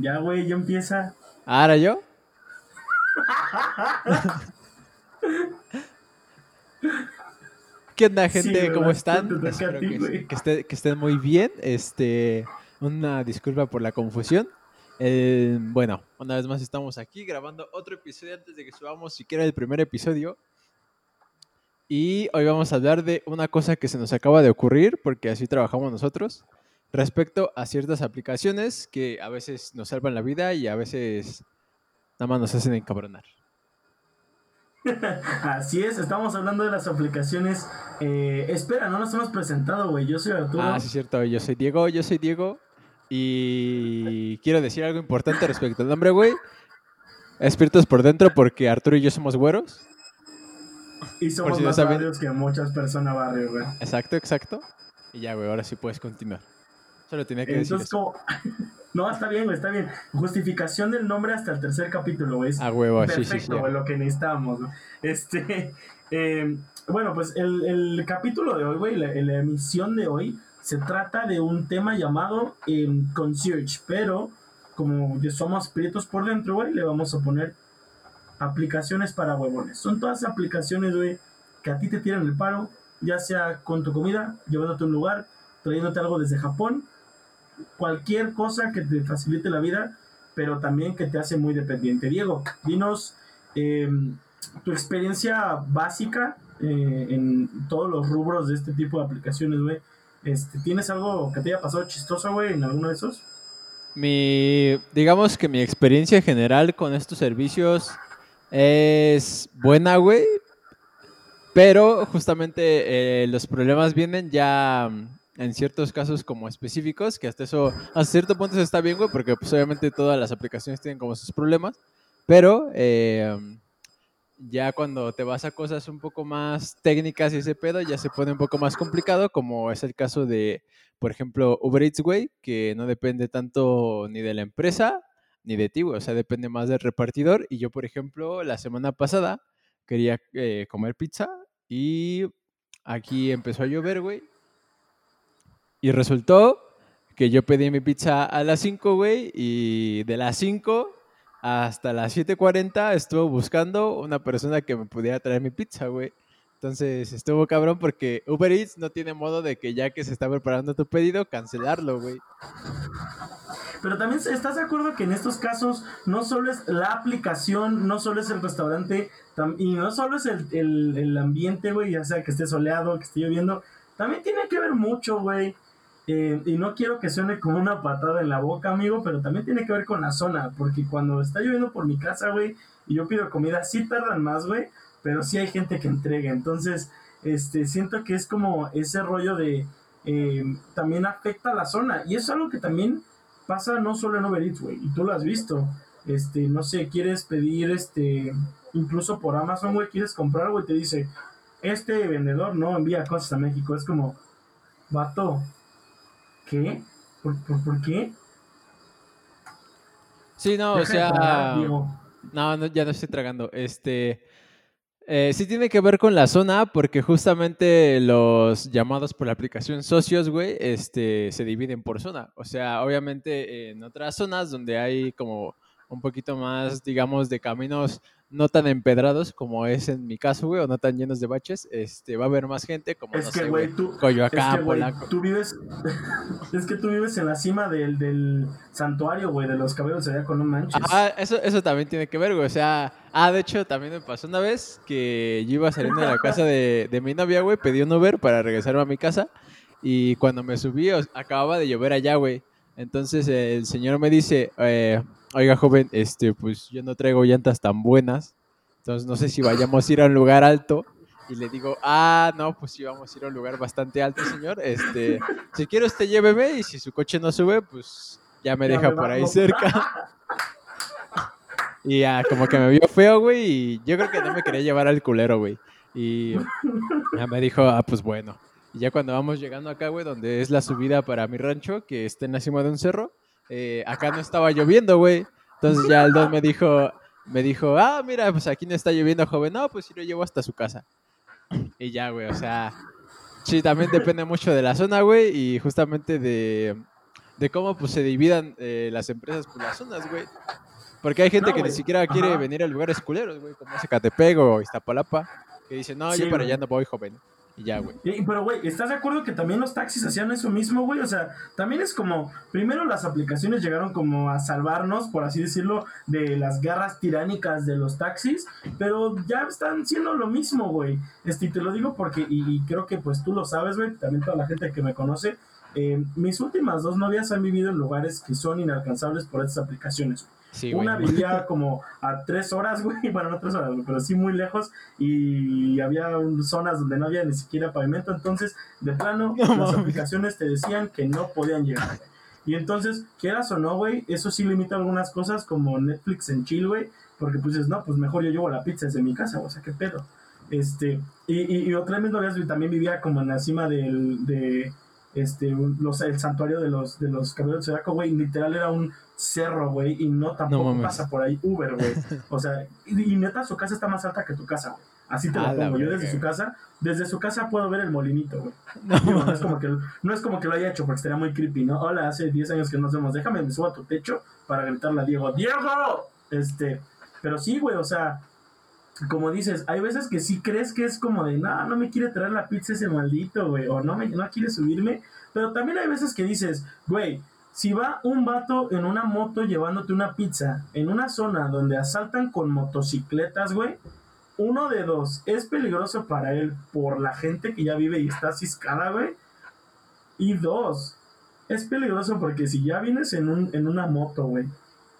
Ya, güey, ya empieza. ¿Ahora yo? ¿Qué onda, gente? ¿Cómo están? Espero ti, que, güey. que esté- que estén muy bien. Este, una disculpa por la confusión. Eh, bueno, una vez más estamos aquí grabando otro episodio antes de que subamos siquiera el primer episodio. Y hoy vamos a hablar de una cosa que se nos acaba de ocurrir, porque así trabajamos nosotros, respecto a ciertas aplicaciones que a veces nos salvan la vida y a veces nada más nos hacen encabronar. Así es, estamos hablando de las aplicaciones. eh, espera, no nos hemos presentado, güey. Yo soy Arturo. Ah, sí, es cierto. Yo soy Diego, yo soy Diego. Y quiero decir algo importante respecto al nombre, güey. Espíritus por dentro, porque Arturo y yo somos güeros. y somos si no más saben- barrios que muchas personas barrio, güey. Exacto, exacto. Y ya, güey, ahora sí puedes continuar. Solo tenía que decir Entonces, como... no, está bien, está bien. Justificación del nombre hasta el tercer capítulo, güey. Es A huevo, sí, sí, sí. Perfecto, güey, lo que necesitamos. güey. Este, eh, bueno, pues el, el capítulo de hoy, güey, la, la emisión de hoy, se trata de un tema llamado eh, concierge, pero como ya somos prietos por dentro, güey, le vamos a poner aplicaciones para huevones. Son todas aplicaciones, güey, que a ti te tiran el paro, ya sea con tu comida, llevándote a un lugar, trayéndote algo desde Japón, cualquier cosa que te facilite la vida, pero también que te hace muy dependiente. Diego, dinos eh, tu experiencia básica eh, en todos los rubros de este tipo de aplicaciones, güey. Este, ¿Tienes algo que te haya pasado chistoso, güey, en alguno de esos? Mi, digamos que mi experiencia general con estos servicios es buena, güey. Pero justamente eh, los problemas vienen ya en ciertos casos como específicos, que hasta eso, hasta cierto punto eso está bien, güey, porque pues obviamente todas las aplicaciones tienen como sus problemas. Pero eh, ya cuando te vas a cosas un poco más técnicas y ese pedo, ya se pone un poco más complicado, como es el caso de, por ejemplo, Uber Eats, güey, que no depende tanto ni de la empresa ni de ti, güey, o sea, depende más del repartidor. Y yo, por ejemplo, la semana pasada quería eh, comer pizza y aquí empezó a llover, güey. Y resultó que yo pedí mi pizza a las 5, güey, y de las 5 hasta las 7.40 estuvo buscando una persona que me pudiera traer mi pizza, güey. Entonces estuvo cabrón porque Uber Eats no tiene modo de que ya que se está preparando tu pedido, cancelarlo, güey. Pero también estás de acuerdo que en estos casos no solo es la aplicación, no solo es el restaurante, y no solo es el, el- el ambiente, güey, ya sea que esté soleado, que esté lloviendo, también tiene que ver mucho, güey. Eh, y no quiero que suene como una patada en la boca, amigo, pero también tiene que ver con la zona, porque cuando está lloviendo por mi casa, güey, y yo pido comida, sí tardan más, güey, pero sí hay gente que entrega. Entonces, este, siento que es como ese rollo de eh, también afecta a la zona. Y es algo que también pasa no solo en Uber Eats, güey, y tú lo has visto. Este, no sé, quieres pedir, este, incluso por Amazon, güey, quieres comprar algo y te dice, este vendedor no envía cosas a México. Es como, vato, ¿qué? ¿Por, por, por qué? Sí, no, o Deja sea... No, no, ya no estoy tragando. Este. eh, sí tiene que ver con la zona, porque justamente los llamados por la aplicación socios, güey, este, se dividen por zona. O sea, obviamente en otras zonas donde hay como un poquito más, digamos, de caminos no tan empedrados como es en mi caso, güey, o no tan llenos de baches, este, va a haber más gente como, Es no que, sé, güey, tú, es Coyoacán, que, güey, tú vives, es que tú vives en la cima del, del santuario, güey, de los cabellos allá con no manches. Ah, eso, eso también tiene que ver, güey. O sea, ah, de hecho, también me pasó una vez que yo iba saliendo de la casa de, de mi novia, güey, pedí un Uber para regresarme a mi casa. Y cuando me subí, acababa de llover allá, güey. Entonces el señor me dice, eh, oiga, joven, este, pues yo no traigo llantas tan buenas. Entonces no sé si vayamos a ir a un lugar alto. Y le digo, ah, no, pues sí, vamos a ir a un lugar bastante alto, señor. Este, si quiere usted lléveme y si su coche no sube, pues ya me Ya deja me por ahí cerca. Y ya, como que me vio feo, güey, y yo creo que no me quería llevar al culero, güey. Y ya me dijo, ah, pues bueno. Y ya cuando vamos llegando acá, güey, donde es la subida para mi rancho, que está en la cima de un cerro, eh, acá no estaba lloviendo, güey. Entonces ya el don me dijo, me dijo, ah, mira, pues aquí no está lloviendo, joven. No, pues sí lo llevo hasta su casa. Y ya, güey, o sea, sí, también depende mucho de la zona, güey, y justamente de, de cómo pues se dividan eh, las empresas por las zonas, güey. Porque hay gente No, que ni siquiera quiere Ajá. venir a lugares culeros, güey, como Zacatepec o Iztapalapa, que dice, no, Sí, yo para allá no voy, joven. Güey. Pero, güey, ¿estás de acuerdo que también los taxis hacían eso mismo, güey? O sea, también es como, primero las aplicaciones llegaron como a salvarnos, por así decirlo, de las garras tiránicas de los taxis, pero ya están siendo lo mismo, güey. Este, te lo digo porque, y, creo que pues tú lo sabes, güey, también toda la gente que me conoce, eh, mis últimas dos novias han vivido en lugares que son inalcanzables por estas aplicaciones. Sí. Una vivía como a tres horas, güey. Bueno, no tres horas, pero sí muy lejos. Y había un- zonas donde no había ni siquiera pavimento. Entonces, de plano, No las aplicaciones te decían que no podían llegar. güey. Y entonces, quieras o no, güey, eso sí limita algunas cosas como Netflix en chill, güey. Porque pues dices, no, pues mejor yo llevo la pizza desde mi casa, o sea, qué pedo. Este, y, y, y otra mis novias güey, también vivía como en la cima del, de, este, un- los, el santuario de los, de los caballeros de Zodiaco, güey, literal era un cerro, güey, y no tampoco pasa por ahí Uber, güey. O sea, y, y neta su casa está más alta que tu casa, güey. Así te lo A la pongo. Yo desde su casa, desde su casa puedo ver el molinito, güey. No, no, es como que, no es como que lo haya hecho porque estaría muy creepy, ¿no? Hola, hace 10 años que nos vemos, déjame me subo a tu techo para gritarle a Diego, ¡Diego! Este, pero sí, güey, o sea, como dices, hay veces que sí crees que es como de, no, no me quiere traer la pizza ese maldito, güey, o no, me, no quiere subirme, pero también hay veces que dices, güey, si va un vato en una moto llevándote una pizza en una zona donde asaltan con motocicletas, güey, uno de dos, es peligroso para él por la gente que ya vive y está ciscada, güey. Y dos, es peligroso porque si ya vienes en, un, en una moto, güey,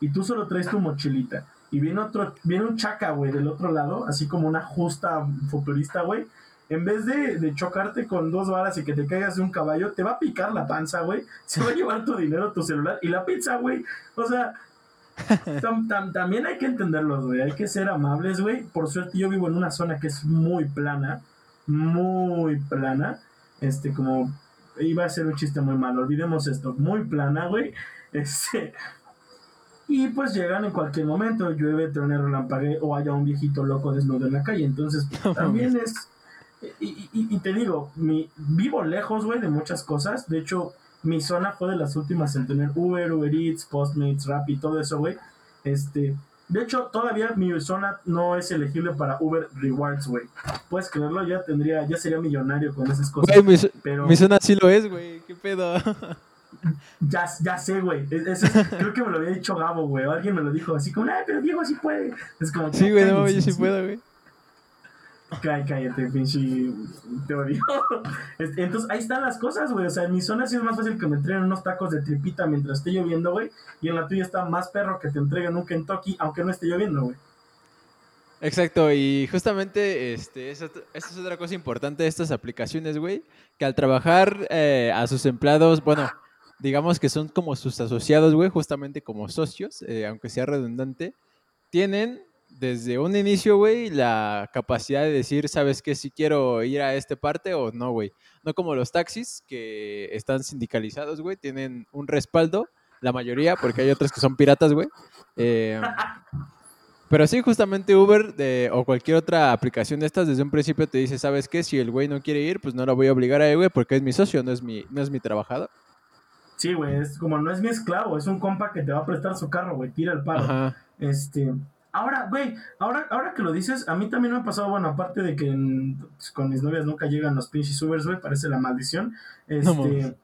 y tú solo traes tu mochilita, y viene otro, viene un chaca, güey, del otro lado, así como una justa futurista, güey, en vez de, de chocarte con dos varas y que te caigas de un caballo, te va a picar la panza, güey, se va a llevar tu dinero, tu celular y la pizza, güey. O sea, tam- tam- también hay que entenderlos, güey, hay que ser amables, güey. Por suerte yo vivo en una zona que es muy plana, muy plana, este, como, iba a ser un chiste muy malo, olvidemos esto, muy plana, güey, este... Y pues llegan en cualquier momento, llueve, truene, relampague o haya un viejito loco desnudo en la calle. Entonces, también es. Y, y- y te digo, mi, vivo lejos, güey, de muchas cosas. De hecho, mi zona fue de las últimas en tener Uber, Uber Eats, Postmates, Rappi, todo eso, güey. Este. De hecho, todavía mi zona no es elegible para Uber Rewards, güey. Puedes creerlo, ya tendría, ya sería millonario con esas cosas. Güey, mi, zo- pero mi zona sí lo es, güey. ¿Qué pedo? ya, ya sé, güey. Es- eso es- creo que me lo había dicho Gabo, güey. O alguien me lo dijo así como, ay, pero Diego sí puede. Es como, Sí, güey, no, yo sí puedo, güey. Cá- Cállate, pinche te odio. Este, Entonces, ahí están las cosas, güey. O sea, en mi zona sí es más fácil que me entreguen unos tacos de tripita mientras esté lloviendo, güey. Y en la tuya está más perro que te entreguen un Kentucky, aunque no esté lloviendo, güey. Exacto, y justamente este, esa, esta es otra cosa importante de estas aplicaciones, güey, que al trabajar eh, a sus empleados, bueno, digamos que son como sus asociados, güey, justamente como socios, eh, aunque sea redundante, tienen desde un inicio, güey, la capacidad de decir, ¿sabes qué? Si quiero ir a esta parte o no, güey. No como los taxis que están sindicalizados, güey, tienen un respaldo, la mayoría, porque hay otros que son piratas, güey. Eh, pero sí, justamente Uber de- o cualquier otra aplicación de estas, desde un principio te dice, ¿sabes qué? Si el güey no quiere ir, pues no lo voy a obligar a ir, güey, porque es mi socio, no es mi, no es mi trabajador. Sí, güey. Es como no es mi esclavo, es un compa que te va a prestar su carro, güey. Tira el paro. Ajá. Este. Ahora, güey, ahora, ahora que lo dices, a mí también me ha pasado, bueno, aparte de que en- con mis novias nunca llegan los pinches Ubers, güey, parece la maldición. Este.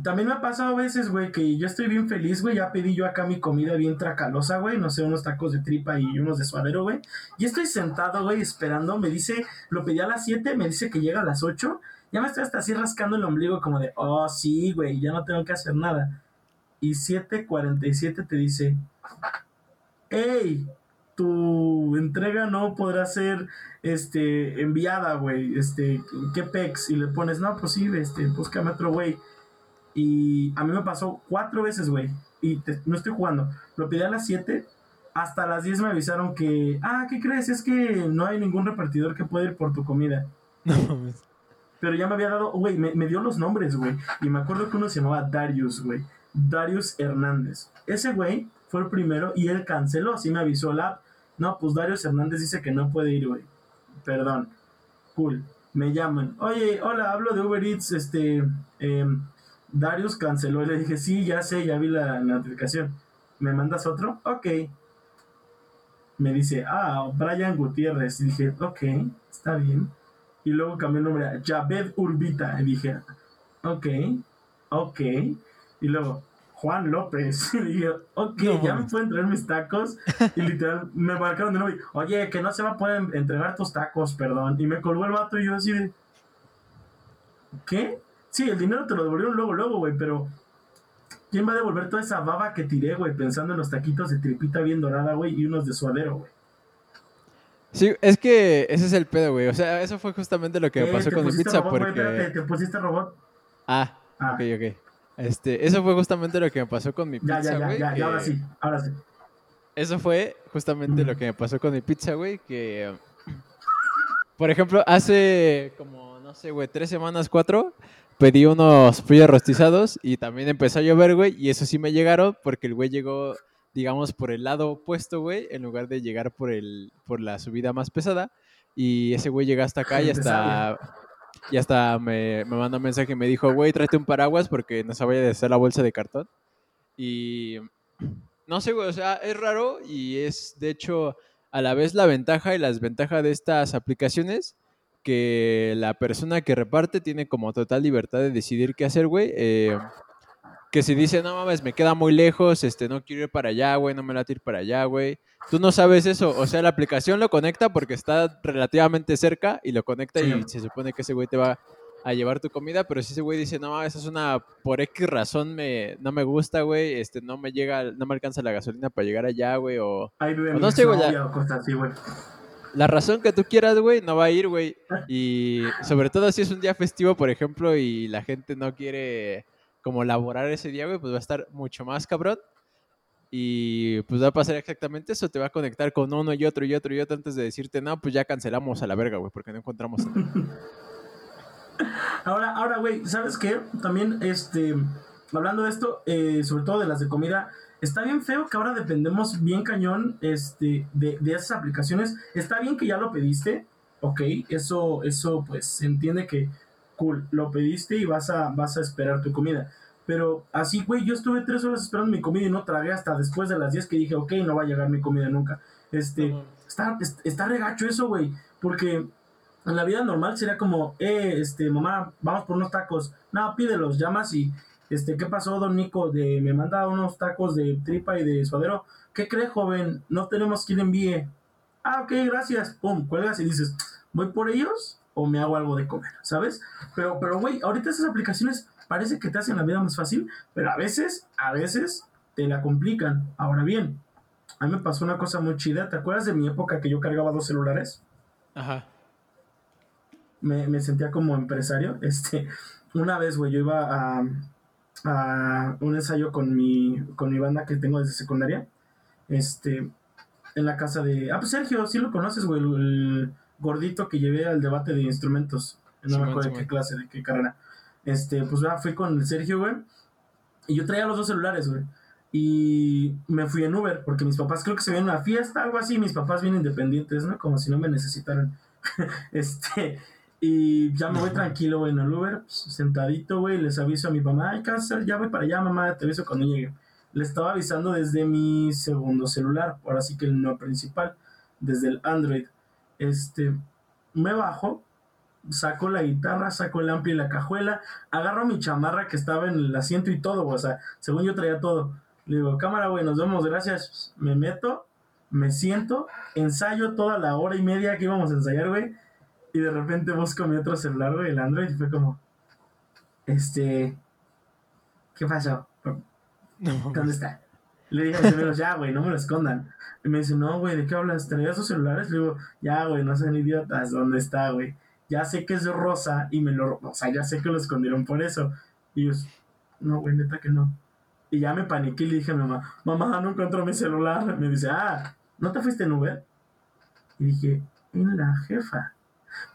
también me ha pasado a veces, güey, que yo estoy bien feliz, güey, ya pedí yo acá mi comida bien tracalosa, güey, no sé, unos tacos de tripa y unos de suadero, güey. Y estoy sentado, güey, esperando, me dice, lo pedí a las 7, me dice que llega a las 8, ya me estoy hasta así rascando el ombligo como de, oh, sí, güey, ya no tengo que hacer nada. Y 7.47 te dice, hey, tu entrega no podrá ser este enviada, güey. Este, ¿qué pex? Y le pones, no, pues sí, este, búscame otro güey. Y a mí me pasó cuatro veces, güey. Y no estoy jugando. Lo pedí a las 7. Hasta las 10 me avisaron que, ah, ¿qué crees? Es que no hay ningún repartidor que pueda ir por tu comida. No. Pero ya me había dado, güey, me, me dio los nombres, güey. Y me acuerdo que uno se llamaba Darius, güey. Darius Hernández. Ese güey fue el primero y él canceló, así me avisó la. No, pues Darius Hernández dice que no puede ir, güey. Perdón. Cool. Me llaman. Oye, hola, hablo de Uber Eats, este... em, Darius canceló y le dije, sí, ya sé, ya vi la notificación. ¿Me mandas otro? Ok. Me dice, ah, Brian Gutiérrez. Y dije, ok, está bien. Y luego cambió el nombre a Javed Urbita. Y dije, ok, ok. Y luego, Juan López. Y dije, ok, ya me pueden traer mis tacos. Y literal, me marcaron de nuevo. y, Oye, que no se va a poder entregar tus tacos, perdón. Y me colgó el vato y yo así de. ¿Qué? Sí, el dinero te lo devolvieron luego, luego, güey, pero. ¿Quién va a devolver toda esa baba que tiré, güey? Pensando en los taquitos de tripita bien dorada, güey, y unos de suadero, güey. Sí, es que ese es el pedo, güey. O sea, eso fue justamente lo que me Eh, pasó ¿te con mi pizza robot, porque... Espérate, ¿Te pusiste robot? Ah, Ah. ok, ok. Este, eso fue justamente lo que me pasó con mi Ya, pizza, ya, ya, güey. ya, que- ya, ahora sí, ahora sí. Eso fue justamente lo que me pasó con mi pizza, güey, que... Por ejemplo, hace como, no sé, güey, tres semanas, cuatro, pedí unos pollos rostizados y también empezó a llover, güey, y eso sí me llegaron porque el güey llegó, digamos, por el lado opuesto, güey, en lugar de llegar por, el, por la subida más pesada. Y ese güey llega hasta acá y hasta... Y hasta me, me mandó un mensaje y me dijo, güey, tráete un paraguas porque no se vaya a deshacer la bolsa de cartón. Y no sé, güey, o sea, es raro y es de hecho a la vez la ventaja y la desventaja de estas aplicaciones que la persona que reparte tiene como total libertad de decidir qué hacer, güey. eh, que si dice, no mames, me queda muy lejos, este, no quiero ir para allá, güey, no me late ir para allá, güey. Tú no sabes eso, o sea, la aplicación lo conecta porque está relativamente cerca y lo conecta y se supone que ese güey te va a llevar tu comida, pero si ese güey dice, no mames, es una, por X razón me, no me gusta, güey, este, no me llega, no me alcanza la gasolina para llegar allá, güey, o O no sé, güey, cosas así, güey. la razón que tú quieras, güey, no va a ir, güey. Y sobre todo si es un día festivo, por ejemplo, y la gente no quiere como laborar ese día, güey, pues va a estar mucho más cabrón. Y pues va a pasar exactamente eso, te va a conectar con uno y otro y otro y otro antes de decirte, no, pues ya cancelamos a la verga, güey, porque no encontramos. nada". Ahora, ahora, güey, ¿sabes qué? También, este, hablando de esto, eh, sobre todo de las de comida, está bien feo que ahora dependemos bien cañón, este, de, de esas aplicaciones. Está bien que ya lo pediste, ok, eso, eso, pues, entiende que, cool, lo pediste y vas a, vas a esperar tu comida. Pero así, güey, yo estuve tres horas esperando mi comida y no tragué hasta después de las 10 que dije, ok, no va a llegar mi comida nunca. Este, Está, es- está regacho eso, güey. Porque en la vida normal sería como, eh, este, mamá, vamos por unos tacos. No, pídelos, llamas y, este, ¿qué pasó, don Nico? De, me manda unos tacos de tripa y de suadero. ¿Qué cree, joven? No tenemos quien envíe. Ah, ok, gracias. Pum, cuelgas y dices, ¿voy por ellos o me hago algo de comer? ¿Sabes? Pero, pero, güey, ahorita esas aplicaciones parece que te hacen la vida más fácil, pero a veces, a veces te la complican. Ahora bien, a mí me pasó una cosa muy chida. ¿Te acuerdas de mi época que yo cargaba dos celulares? Ajá. Me, me sentía como empresario. Este, una vez, güey, yo iba a, a un ensayo con mi, con mi banda que tengo desde secundaria. Este, en la casa de. Ah, pues Sergio, sí lo conoces, güey, el, gordito que llevé al debate de instrumentos. No me acuerdo de qué clase, de qué carrera. Este, pues ya fui con el Sergio, güey. Y yo traía los dos celulares, güey. Y me fui en Uber, porque mis papás creo que se vienen a una fiesta, algo así. Mis papás vienen independientes, ¿no? Como si no me necesitaran. este, y ya me voy tranquilo, güey, en el Uber, pues, sentadito, güey. Les aviso a mi mamá, ay, ¿qué vas a hacer? Ya voy para allá, mamá, te aviso cuando llegue. Le estaba avisando desde mi segundo celular, ahora sí que el no principal, desde el Android. Este, me bajo, saco la guitarra, saco el ampli y la cajuela, agarro mi chamarra que estaba en el asiento y todo, o sea, según yo traía todo. Le digo, cámara, güey, nos vemos, gracias. Me meto, me siento, ensayo toda la hora y media que íbamos a ensayar, güey, y de repente busco mi otro celular, güey, el Android, y fue como, este, ¿qué pasó? ¿Dónde está? Le dije a mis amigos, ya, güey, no me lo escondan. Y me dice, no, güey, ¿de qué hablas? ¿Traías sus celulares? Le digo, ya, güey, no sean idiotas, ¿dónde está, güey? Ya sé que es rosa y me lo... O sea, ya sé que lo escondieron por eso. Y yo, no, güey, neta que no. Y ya me paniqué y le dije a mi mamá, mamá, no encuentro mi celular. Me dice, ah, ¿no te fuiste en Uber? Y dije, en la jefa.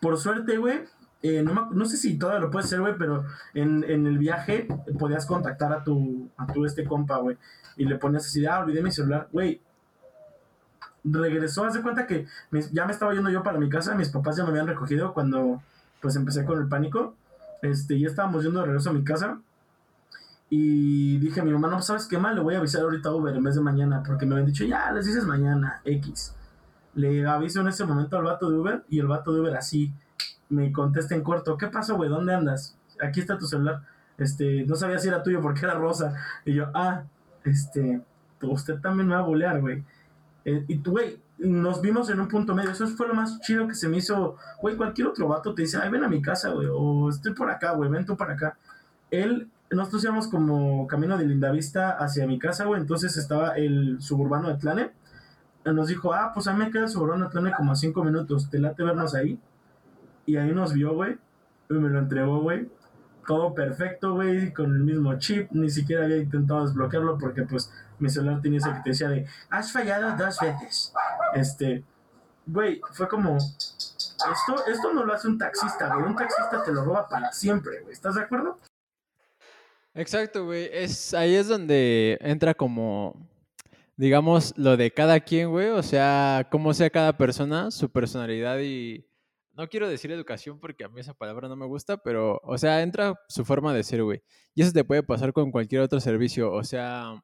Por suerte, güey, eh, no, sé si todavía lo puedes hacer, güey, pero en, en el viaje podías contactar a tu, a tu este compa, güey. Y le ponías así, ah, olvidé mi celular, güey. Regresó, haz de cuenta que ya me estaba yendo yo para mi casa, mis papás ya me habían recogido cuando pues empecé con el pánico. Este, ya estábamos yendo de regreso a mi casa. Y dije a mi mamá, no, pues, ¿sabes qué mal? Le voy a avisar ahorita Uber en vez de mañana, porque me habían dicho, ya, les dices mañana, X. Le aviso en ese momento al vato de Uber y el vato de Uber así me contesta en corto, ¿qué pasó, güey? ¿Dónde andas? Aquí está tu celular. Este, no sabía si era tuyo porque era rosa. Y yo, ah, este, usted también me va a bolear, güey. Eh, y güey, nos vimos en un punto medio. Eso fue lo más chido que se me hizo. Güey, cualquier otro vato te dice, ay, ven a mi casa, güey. O estoy por acá, güey, ven tú para acá. Él, nosotros íbamos como camino de Lindavista hacia mi casa, güey. Entonces estaba el suburbano de Tlane. Nos dijo, ah, pues a mí me queda el suburbano de Tlane como a cinco minutos. ¿Te late vernos ahí? Y ahí nos vio, güey. Y me lo entregó, güey. Todo perfecto, güey, con el mismo chip. Ni siquiera había intentado desbloquearlo porque, pues, mi celular tenía ese que te decía de, has fallado dos veces. Este, güey, fue como, esto, esto no lo hace un taxista, güey. Un taxista te lo roba para siempre, güey. ¿Estás de acuerdo? Exacto, güey. Es, ahí es donde entra como, digamos, lo de cada quien, güey. O sea, cómo sea cada persona, su personalidad y no quiero decir educación porque a mí esa palabra no me gusta, pero, o sea, entra su forma de ser, güey. Y eso te puede pasar con cualquier otro servicio. O sea,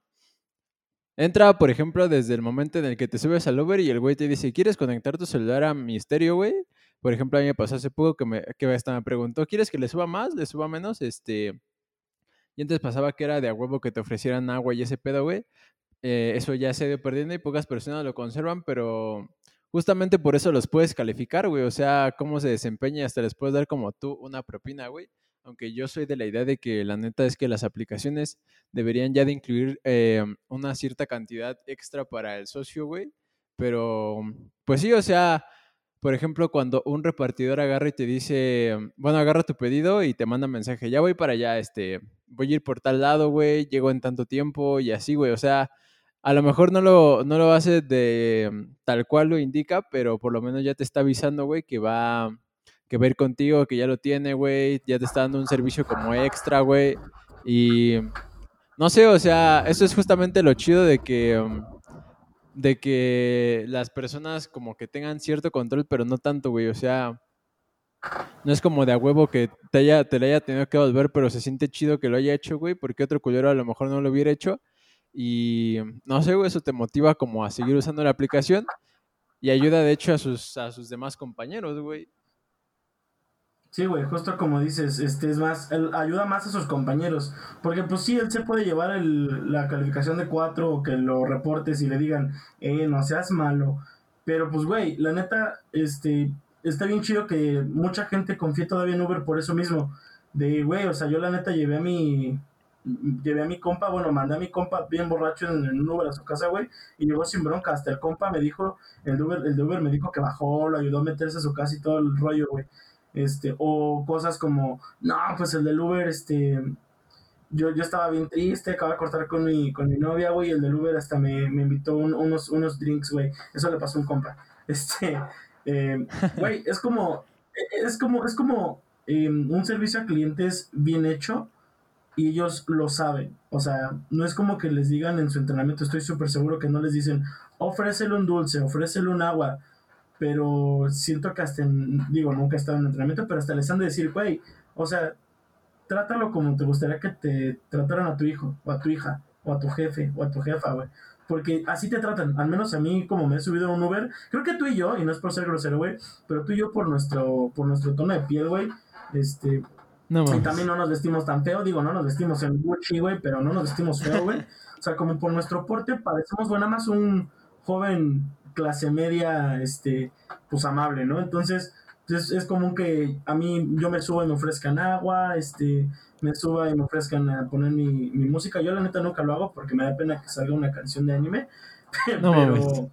entra, por ejemplo, desde el momento en el que te subes al Uber y el güey te dice, ¿quieres conectar tu celular a mi estéreo, güey? Por ejemplo, a mí me pasó hace poco que me, que hasta me preguntó, ¿quieres que le suba más? ¿Le suba menos? Este... Y antes pasaba que era de a huevo que te ofrecieran agua y ese pedo, güey. Eh, eso ya se ha ido perdiendo y pocas personas lo conservan, pero justamente por eso los puedes calificar, güey. O sea, cómo se desempeña, hasta les puedes dar como tú una propina, güey. Aunque yo soy de la idea de que la neta es que las aplicaciones deberían ya de incluir eh, una cierta cantidad extra para el socio, güey. Pero, pues sí, o sea, por ejemplo, cuando un repartidor agarra y te dice, bueno, agarra tu pedido y te manda mensaje, ya voy para allá, este, voy a ir por tal lado, güey, llego en tanto tiempo y así, güey. O sea, a lo mejor no lo, no lo hace de mm, tal cual lo indica, pero por lo menos ya te está avisando, güey, que va, que ir contigo, que ya lo tiene, güey, ya te está dando un servicio como extra, güey. Y no sé, o sea, eso es justamente lo chido de que, mm, de que las personas como que tengan cierto control, pero no tanto, güey, o sea... No es como de a huevo que te, haya, te le haya tenido que volver, pero se siente chido que lo haya hecho, güey, porque otro culero a lo mejor no lo hubiera hecho. Y no sé, güey, eso te motiva como a seguir usando la aplicación y ayuda de hecho a sus, a sus demás compañeros, güey. Sí, güey, justo como dices, este es más, ayuda más a sus compañeros, porque pues sí, él se puede llevar la calificación de 4 o que lo reportes y le digan, eh, no seas malo, pero pues, güey, la neta, este, está bien chido que mucha gente confíe todavía en Uber por eso mismo, de, güey, o sea, yo la neta llevé a mi, llevé a mi compa, bueno, mandé a mi compa bien borracho en, un Uber a su casa, güey, y llegó sin bronca. Hasta el compa me dijo, el Uber, el Uber me dijo que bajó, lo ayudó a meterse a su casa y todo el rollo, güey. Este, o cosas como, no, pues el del Uber, este, yo, yo estaba bien triste, acabo de cortar con mi, con mi novia, güey, y el del Uber hasta me, me invitó unos, unos drinks, güey. Eso le pasó a un compa. Este, eh, güey, es como, es como, es como eh, un servicio a clientes bien hecho y ellos lo saben. O sea, no es como que les digan en su entrenamiento, estoy súper seguro que no les dicen, ofrécele un dulce, ofrécele un agua. Pero siento que hasta, digo, nunca he estado en entrenamiento, pero hasta les han de decir, güey, o sea, trátalo como te gustaría que te trataran a tu hijo, o a tu hija, o a tu jefe, o a tu jefa, güey. Porque así te tratan, al menos a mí, como me he subido a un Uber, creo que tú y yo, y no es por ser grosero, güey, pero tú y yo por nuestro, por nuestro tono de piel, güey, este, y también no nos vestimos tan feo, digo, no nos vestimos en Gucci, güey, pero no nos vestimos feo, güey. O sea, como por nuestro porte parecemos, bueno, nada más un joven clase media, este, pues amable, ¿no? Entonces, es, es común que a mí yo me subo y me ofrezcan agua, este, me suba y me ofrezcan a poner mi, mi música. Yo la neta nunca lo hago porque me da pena que salga una canción de anime, pero,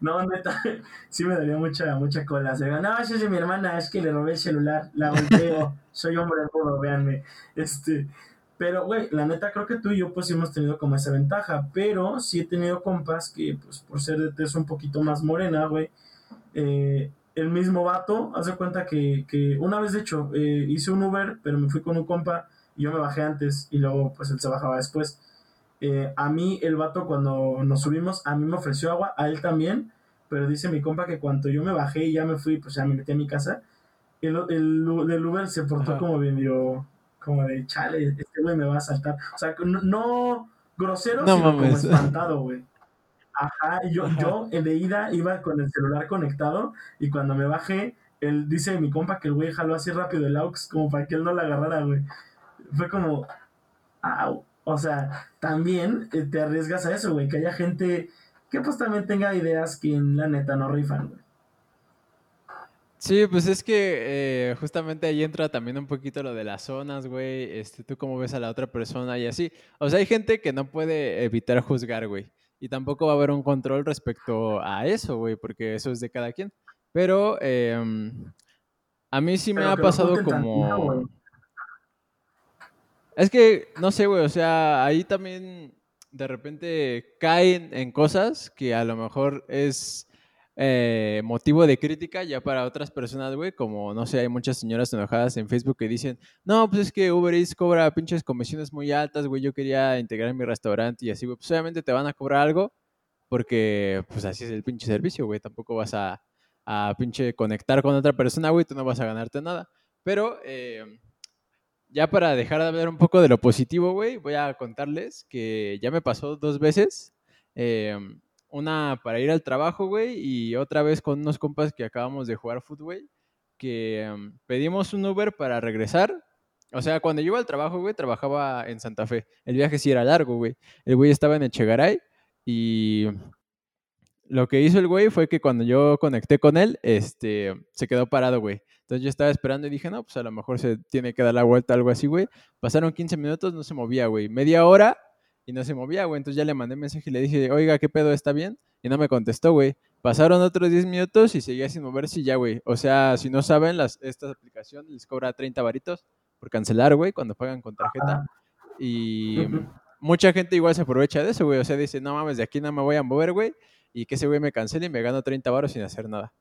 no, neta, sí me daría mucha, mucha cola. Se no, esa es mi hermana, es que le robé el celular, la golpeo, soy hombre puro, véanme. Este, pero, güey, la neta creo que tú y yo pues hemos tenido como esa ventaja, pero sí he tenido compas que, pues, por ser de tez un poquito más morena, güey, eh, el mismo vato, hace cuenta que, que una vez, de hecho, eh, hice un Uber, pero me fui con un compa y yo me bajé antes y luego, pues, él se bajaba después. Eh, a mí, el vato, cuando nos subimos, a mí me ofreció agua, a él también, pero dice mi compa que cuando yo me bajé y ya me fui, pues ya me metí a mi casa, el, el, Uber se portó como bien, dio, como de, chale, este güey me va a saltar. O sea, no, grosero, sino como espantado, güey. Ajá, yo, yo de ida iba con el celular conectado y cuando me bajé, él dice mi compa que el güey jaló así rápido el aux como para que él no la agarrara, güey. Fue como, au. O sea, también eh, te arriesgas a eso, güey, que haya gente que pues también tenga ideas que en la neta no rifan, güey. Sí, pues es que eh, justamente ahí entra también un poquito lo de las zonas, güey. Este, tú cómo ves a la otra persona y así. O sea, hay gente que no puede evitar juzgar, güey. Y tampoco va a haber un control respecto a eso, güey, porque eso es de cada quien. Pero em, a mí sí me ha pasado como... es que, no sé, güey, o sea, ahí también de repente caen en cosas que a lo mejor es eh, motivo de crítica ya para otras personas, güey, como, no sé, hay muchas señoras enojadas en Facebook que dicen, no, pues es que Uber Eats cobra pinches comisiones muy altas, güey, yo quería integrar mi restaurante y así, güey, pues obviamente te van a cobrar algo porque, pues así es el pinche servicio, güey, tampoco vas a, a pinche conectar con otra persona, güey, tú no vas a ganarte nada. Pero eh, ya para dejar de hablar un poco de lo positivo, güey, voy a contarles que ya me pasó dos veces. Eh, una para ir al trabajo, güey, y otra vez con unos compas que acabamos de jugar fútbol, que em, pedimos un Uber para regresar. O sea, cuando yo iba al trabajo, güey, trabajaba en Santa Fe. El viaje sí era largo, güey. El güey estaba en Echegaray y lo que hizo el güey fue que cuando yo conecté con él, este, se quedó parado, güey. Entonces yo estaba esperando y dije, no, pues a lo mejor se tiene que dar la vuelta, algo así, güey. Pasaron 15 minutos, no se movía, güey. Media hora y no se movía, güey. Entonces ya le mandé mensaje y le dije, oiga, ¿qué pedo? ¿Está bien? Y no me contestó, güey. Pasaron otros 10 minutos y seguía sin moverse y ya, güey. O sea, si no saben, las, esta aplicación les cobra 30 varitos por cancelar, güey, cuando pagan con tarjeta. Y mucha gente igual se aprovecha de eso, güey. O sea, dice, no mames, de aquí no me voy a mover, güey. Y que ese güey me cancele y me gano 30 baros sin hacer nada.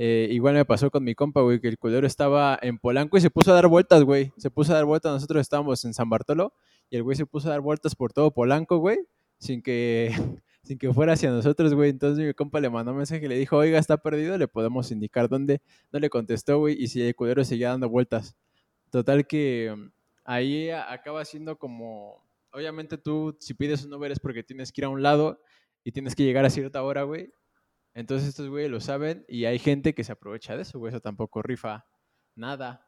Eh, igual me pasó con mi compa, güey, que el culero estaba en Polanco y se puso a dar vueltas, güey. Se puso a dar vueltas. Nosotros estábamos en San Bartolo y el güey se puso a dar vueltas por todo Polanco, güey, sin que, sin que fuera hacia nosotros, güey. Entonces mi compa le mandó un mensaje y le dijo, oiga, está perdido, le podemos indicar dónde. No le contestó, güey, y si el culero seguía dando vueltas. Total que mm, ahí acaba siendo como, obviamente tú, si pides un Uber es porque tienes que ir a un lado y tienes que llegar a cierta hora, güey. Entonces estos güey lo saben y hay gente que se aprovecha de eso, güey. Eso tampoco rifa nada.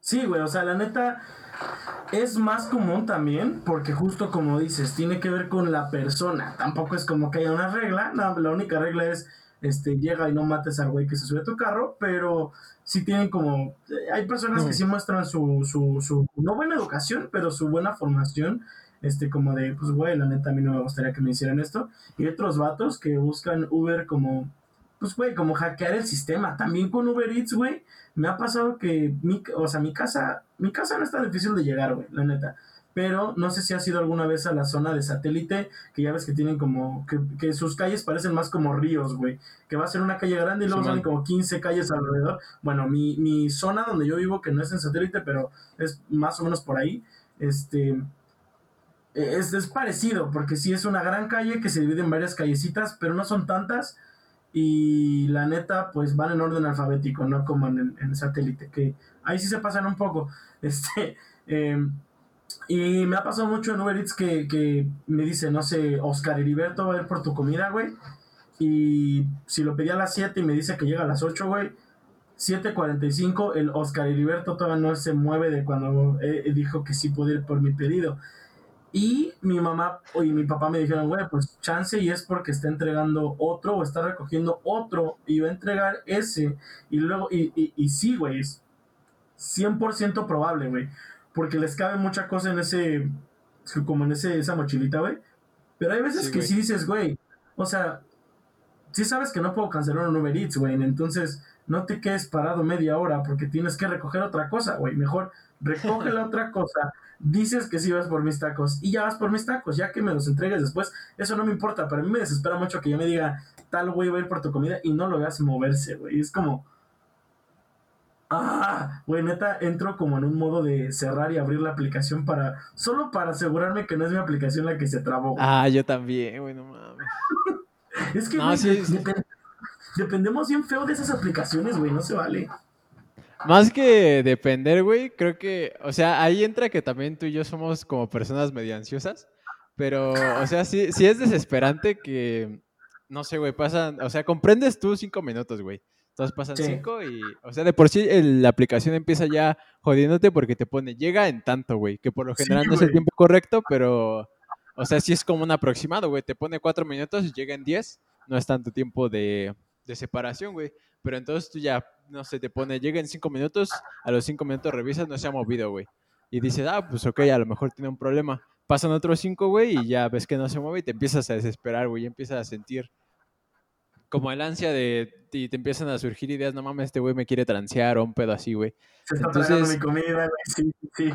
Sí, güey, o sea, la neta es más común también, porque justo como dices, tiene que ver con la persona. Tampoco es como que haya una regla, no, la única regla es este, llega y no mates al güey que se sube a tu carro, pero sí tienen como, eh, hay personas que sí muestran su, su, su, no buena educación, pero su buena formación, este, como de, pues güey, la neta a mí no me gustaría que me hicieran esto, y otros vatos que buscan Uber como, pues güey, como hackear el sistema, también con Uber Eats, güey, me ha pasado que mi, o sea, mi casa, mi casa no está difícil de llegar, güey, la neta. Pero no sé si has ido alguna vez a la zona de satélite, que ya ves que tienen como, que, sus calles parecen más como ríos, güey. Que va a ser una calle grande y luego salen como 15 calles alrededor. Bueno, mi, mi zona donde yo vivo, que no es en satélite, pero es más o menos por ahí, este, es, es, parecido, porque sí es una gran calle que se divide en varias callecitas, pero no son tantas y la neta pues van en orden alfabético, no como en, el satélite, que ahí sí se pasan un poco. Este, em, y me ha pasado mucho en Uber Eats que, que me dice, no sé, Oscar Heriberto va a ir por tu comida, güey. Y si lo pedí a las 7 y me dice que llega a las 8, güey, 7.45, el Oscar Heriberto todavía no se mueve de cuando eh, dijo que sí puede ir por mi pedido. Y mi mamá y mi papá me dijeron, güey, pues chance y es porque está entregando otro o está recogiendo otro y va a entregar ese. Y luego, y, y, y sí, güey, es 100% probable, güey. Porque les cabe mucha cosa en ese, como en ese, esa mochilita, güey. Pero hay veces que sí dices, güey, o sea, sí sabes que no puedo cancelar un Uber Eats, güey. Entonces, no te quedes parado media hora porque tienes que recoger otra cosa, güey. Mejor recoge la otra cosa dices que sí vas por mis tacos y ya vas por mis tacos, ya que me los entregues después, eso no me importa, pero a mí me desespera mucho que yo me diga, tal güey va a ir por tu comida y no lo veas moverse, güey, es como... Ah, güey, neta, entro como en un modo de cerrar y abrir la aplicación para, solo para asegurarme que no es mi aplicación la que se trabó. Ah, yo también, güey, no mames. es que, dependemos bien feo de esas aplicaciones, güey, no se vale. Más que depender, güey, creo que, o sea, ahí entra que también tú y yo somos como personas medio ansiosas, pero, o sea, sí, sí es desesperante que, no sé, güey, pasan, o sea, comprendes tú cinco minutos, güey. Entonces pasan cinco y, o sea, de por sí la aplicación empieza ya jodiéndote porque te pone, llega en tanto, güey, que por lo general no es el tiempo correcto, pero, o sea, sí es como un aproximado, güey, te pone cuatro minutos y llega en diez, no es tanto tiempo de, de separación, güey. Pero entonces tú ya, no sé, te pone, llega en cinco minutos, a los cinco minutos revisas, no se ha movido, güey. Y dices, ah, pues ok, a lo mejor tiene un problema. Pasan otros cinco, güey, y ya ves que no se mueve y te empiezas a desesperar, güey, y empiezas a sentir como el ansia de, y te empiezan a surgir ideas, no mames, este güey me quiere transear o un pedo así, güey. Se está Entonces, mi comida, güey, sí, sí.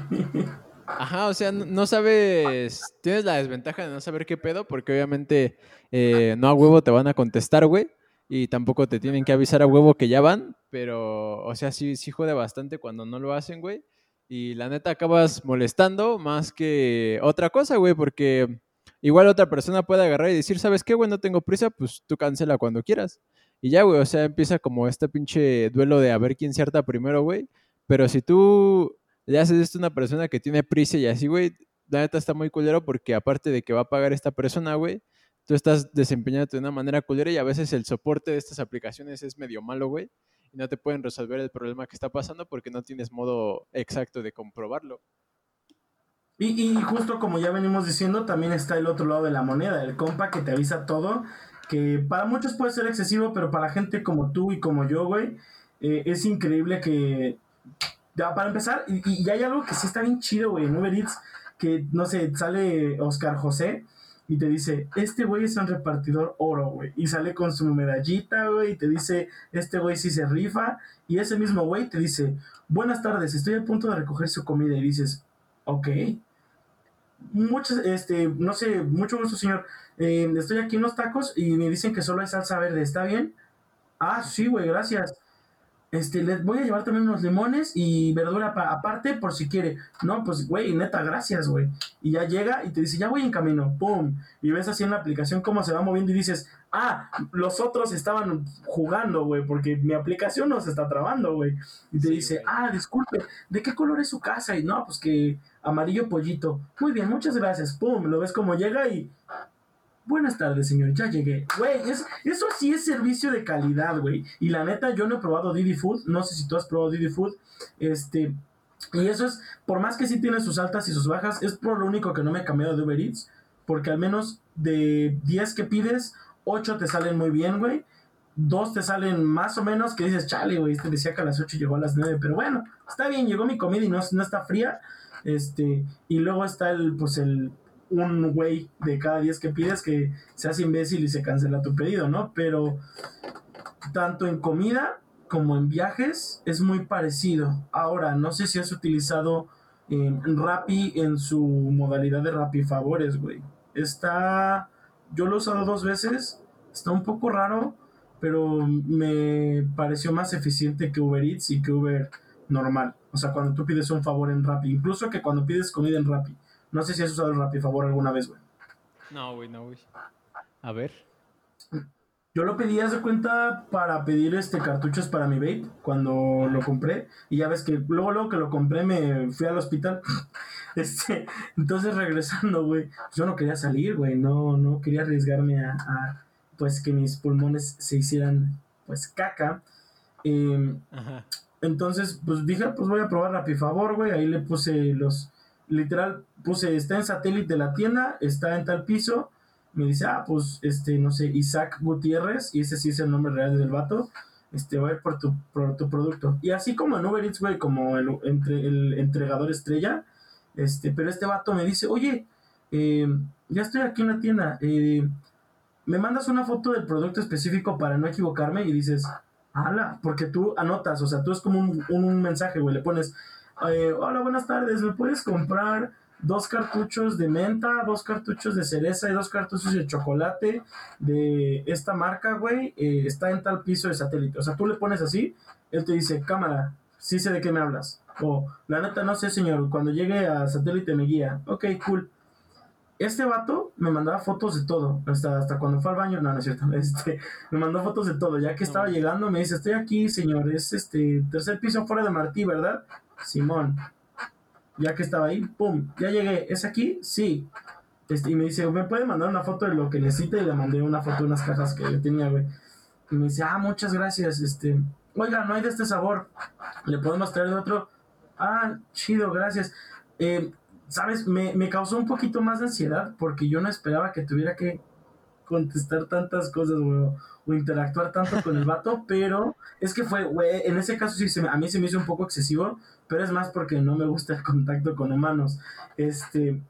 Ajá, o sea, no, sabes, tienes la desventaja de no saber qué pedo, porque obviamente eh, no a huevo te van a contestar, güey y tampoco te tienen que avisar a huevo que ya van, pero, o sea, sí, sí jode bastante cuando no lo hacen, güey. Y la neta acabas molestando más que otra cosa, güey, porque igual otra persona puede agarrar y decir, ¿sabes qué, güey? No tengo prisa, pues tú cancela cuando quieras. Y ya, güey, o sea, empieza como este pinche duelo de a ver quién cierta primero, güey. Pero si tú le haces esto a una persona que tiene prisa y así, güey, la neta está muy culero porque aparte de que va a pagar esta persona, güey, tú estás desempeñándote de una manera culera y a veces el soporte de estas aplicaciones es medio malo, güey, y no te pueden resolver el problema que está pasando porque no tienes modo exacto de comprobarlo. Y, justo como ya venimos diciendo, también está el otro lado de la moneda, el compa que te avisa todo, que para muchos puede ser excesivo, pero para gente como tú y como yo, güey, eh, es increíble que... Ya, para empezar, y, y, hay algo que sí está bien chido, güey, en Uber Eats, que, no sé, sale Oscar José y te dice, este güey es un repartidor oro, güey. Y sale con su medallita, güey, y te dice, este güey sí se rifa. Y ese mismo güey te dice, buenas tardes, estoy a punto de recoger su comida. Y dices, ok. Muchas, este, no sé, mucho gusto, señor. Eh, estoy aquí en los tacos y me dicen que solo hay salsa verde, ¿está bien? Ah, sí, güey, gracias este, les voy a llevar también unos limones y verdura aparte por si quiere. No, pues, güey, neta, gracias, güey. Y ya llega y te dice, ya voy en camino, pum. Y ves así en la aplicación cómo se va moviendo y dices, ah, los otros estaban jugando, güey, porque mi aplicación no se está trabando, güey. Y te dice, ah, disculpe, ¿de qué color es su casa? Y no, pues que amarillo pollito. Muy bien, muchas gracias, pum. Lo ves como llega y Buenas tardes, señor, ya llegué. Güey, eso sí es servicio de calidad, güey. Y la neta, yo no he probado Didi Food. No sé si tú has probado Didi Food. Este. Y eso es, por más que sí tiene sus altas y sus bajas, es por lo único que no me he cambiado de Uber Eats. Porque al menos de 10 que pides, 8 te salen muy bien, güey. Dos te salen más o menos, que dices, chale, güey, este decía que a las 8 llegó a las 9. Pero bueno, está bien, llegó mi comida y no, no está fría. Este, y luego está el, pues el un güey de cada 10 que pides que se hace imbécil y se cancela tu pedido, ¿no? Pero tanto en comida como en viajes es muy parecido. Ahora, no sé si has utilizado eh, Rappi en su modalidad de Rappi Favores, güey. Está. Yo lo he usado dos veces. Está un poco raro, pero me pareció más eficiente que Uber Eats y que Uber normal. O sea, cuando tú pides un favor en Rappi, incluso que cuando pides comida en Rappi. No sé si has usado el Rapifavor alguna vez, güey. No, güey, no, güey. A ver. Yo lo pedí, hace cuenta, para pedir este cartuchos para mi vape cuando lo compré. Y ya ves que luego, luego que lo compré me fui al hospital. este, entonces regresando, güey, yo no quería salir, güey. No, no quería arriesgarme a, pues que mis pulmones se hicieran pues caca. Em, entonces, pues dije, pues voy a probar Rapifavor, güey. Ahí le puse los literal puse, está en satélite de la tienda, está en tal piso. Me dice, ah, pues, este, no sé, Isaac Gutiérrez, y ese sí es el nombre real del vato, este, va a ir por tu, por tu producto. Y así como en Uber Eats, güey, como el, entre, el entregador estrella, este, pero este vato me dice, oye, eh, ya estoy aquí en la tienda, eh, me mandas una foto del producto específico para no equivocarme y dices, ala, porque tú anotas, o sea, tú es como un, un mensaje, güey, le pones, eh, hola, buenas tardes, ¿me puedes comprar dos cartuchos de menta, dos cartuchos de cereza y dos cartuchos de chocolate de esta marca, güey? Eh, está en tal piso de satélite. O sea, tú le pones así, él te dice, cámara, sí sé de qué me hablas. O, la neta, no sé, señor, cuando llegue a satélite me guía. Ok, cool. este vato me mandaba fotos de todo, hasta, hasta cuando fue al baño, no, no es cierto, este, me mandó fotos de todo, ya que estaba llegando, me dice, estoy aquí, señor, es este, tercer piso fuera de Martí, ¿verdad? Simón, ya que estaba ahí, pum, ya llegué, ¿es aquí? Sí, este, y me dice, ¿me puede mandar una foto de lo que necesita? Y le mandé una foto de unas cajas que yo tenía, güey, y me dice, ah, muchas gracias, este, oiga, no hay de este sabor, ¿le podemos traer de otro? Ah, chido, gracias. Eh, ¿sabes? Me, me, causó un poquito más de ansiedad porque yo no esperaba que tuviera que contestar tantas cosas, güey, o interactuar tanto con el vato, pero es que fue, güey, en ese caso sí, se a mí se me hizo un poco excesivo, pero es más porque no me gusta el contacto con humanos. Este,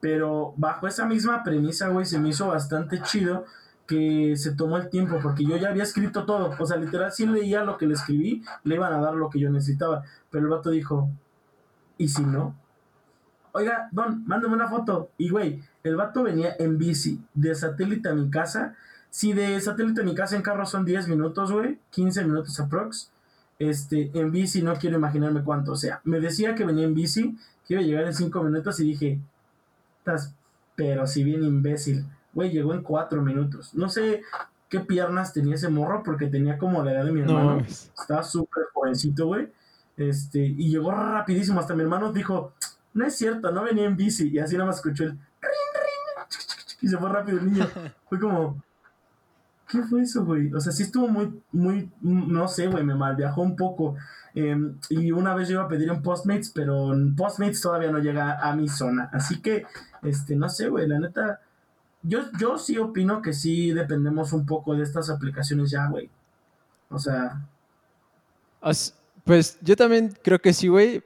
pero bajo esa misma premisa, güey, se me hizo bastante chido que se tomó el tiempo, porque yo ya había escrito todo, o sea, literal, si leía lo que le escribí, le iban a dar lo que yo necesitaba, pero el vato dijo, ¿y si no? oiga, don, mándame una foto. Y güey, el vato venía en bici de satélite a mi casa. Si de satélite a mi casa en carro son 10 minutos, güey, 15 minutos aprox. Este, en bici no quiero imaginarme cuánto. O sea, me decía que venía en bici, que iba a llegar en 5 minutos y dije, estás, pero si bien imbécil. Güey, llegó en 4 minutos. No sé qué piernas tenía ese morro porque tenía como la edad de mi hermano. Estaba súper jovencito, güey. Este, y llegó rapidísimo. Hasta mi hermano dijo, no es cierto, no venía en bici. Y así nada más escuchó el y se fue rápido el niño. Fue como, ¿qué fue eso, güey? O sea, sí estuvo muy, muy, no sé, güey, me mal viajó un poco. Em, y una vez yo iba a pedir en Postmates, pero Postmates todavía no llega a mi zona. Así que, este, no sé, güey, la neta, yo, yo sí opino que sí dependemos un poco de estas aplicaciones ya, güey. O sea... Pues yo también creo que sí, güey,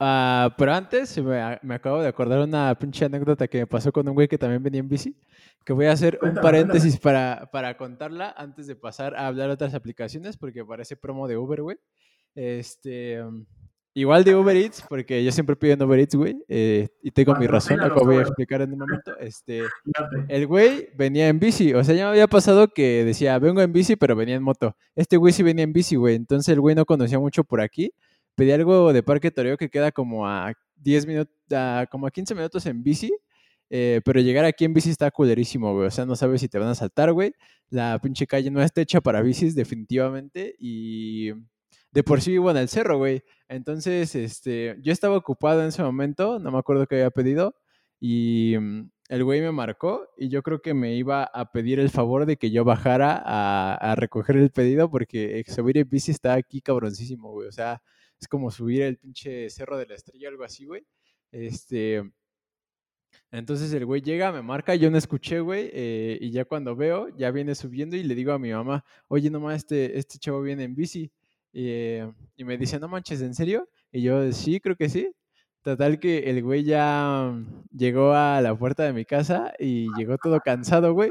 Uh, pero antes me, me, acabo de acordar una pinche anécdota que me pasó con un güey que también venía en bici. Que voy a hacer un paréntesis para, para, contarla antes de pasar a hablar de otras aplicaciones, porque parece promo de Uber, güey. Este. Um, igual de Uber Eats, porque yo siempre pido en Uber Eats, güey. Eh, y tengo mi razón, lo que voy a explicar en un momento. Este, el güey venía en bici. O sea, ya me había pasado que decía, vengo en bici, pero venía en moto. Este güey sí venía en bici, güey. Entonces el güey no conocía mucho por aquí pedí algo de Parque Toreo que queda como a 10 minutos, como a 15 minutos en bici. Eh, pero llegar aquí en bici está culerísimo, güey. O sea, no sabes si te van a saltar, güey. La pinche calle no está hecha para bicis, definitivamente. Y de por sí vivo en el cerro, güey. Entonces, este, yo estaba ocupado en ese momento, no me acuerdo qué había pedido. Y mm, el güey me marcó y yo creo que me iba a pedir el favor de que yo bajara a, a recoger el pedido porque subir en bici está aquí cabroncísimo, güey. O sea, es como subir el pinche cerro de la estrella, algo así, güey. Este. Entonces el güey llega, me marca, yo no escuché, güey, eh, y ya cuando veo, ya viene subiendo y le digo a mi mamá, oye, nomás este, este chavo viene en bici. Eh, y me dice, no manches, ¿en serio? Y yo, sí, creo que sí. Total que el güey ya llegó a la puerta de mi casa y llegó todo cansado, güey.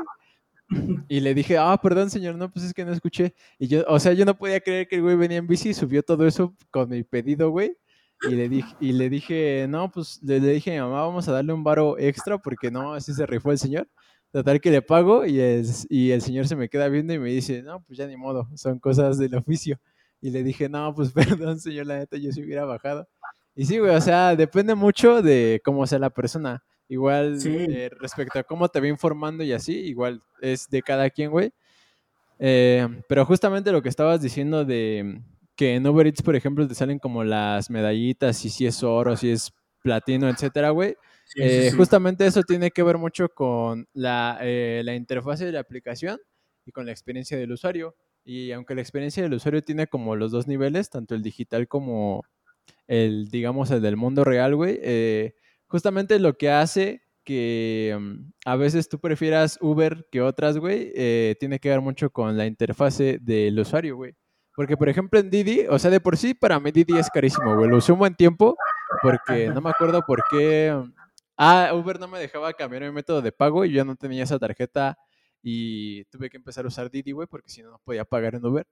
Y le dije, ah, perdón, señor, no, pues es que no escuché. Y yo, o sea, yo no podía creer que el güey venía en bici subió todo eso con mi pedido, güey. Y le dije, y le dije, no, pues le, dije a mamá, vamos a darle un varo extra porque no, así se rifó el señor. Total que le pago y, es, y el señor se me queda viendo y me dice, no, pues ya ni modo, son cosas del oficio. Y le dije, no, pues perdón, señor, la neta, yo se hubiera bajado. Y sí, güey, o sea, depende mucho de cómo sea la persona. Igual eh, respecto a cómo te va informando y así, igual es de cada quien, güey. Eh, pero justamente lo que estabas diciendo de que en Uber Eats, por ejemplo, te salen como las medallitas, y si es oro, si es platino, etcétera, güey. Eh, justamente eso tiene que ver mucho con la, la interfase de la aplicación y con la experiencia del usuario. Y aunque la experiencia del usuario tiene como los dos niveles, tanto el digital como el, digamos, el del mundo real, güey, eh, justamente lo que hace que mm, a veces tú prefieras Uber que otras, güey, eh, tiene que ver mucho con la interfase del usuario, güey. Porque, por ejemplo, en Didi, o sea, de por sí para mí Didi es carísimo, güey. Lo usé un buen tiempo porque no me acuerdo por qué. Mm, ah, Uber no me dejaba cambiar mi método de pago y yo no tenía esa tarjeta y tuve que empezar a usar Didi, güey, porque si no, no podía pagar en Uber.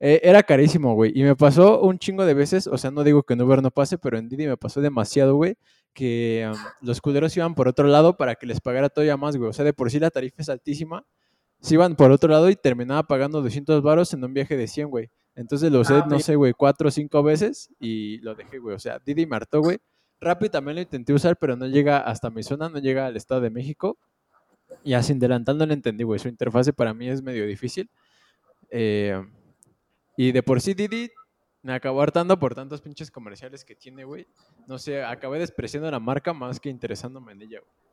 Eh, era carísimo, güey. Y me pasó un chingo de veces, o sea, no digo que en Uber no pase, pero en Didi me pasó demasiado, güey, que los culeros iban por otro lado para que les pagara todavía más, güey. O sea, de por sí la tarifa es altísima. Se iban por otro lado y terminaba pagando 200 varos en un viaje de 100, güey. Entonces lo usé, ah, no sé, güey, cuatro o cinco veces y lo dejé, güey. O sea, Didi me hartó, güey. Rappi también lo intenté usar, pero no llega hasta mi zona, no llega al Estado de México. Y así Delantal no lo entendí, güey. Su interfase para mí es medio difícil. Eh, y de por sí Didi me acabó hartando por tantos pinches comerciales que tiene, güey. No sé, acabé despreciando la marca más que interesándome en ella, güey.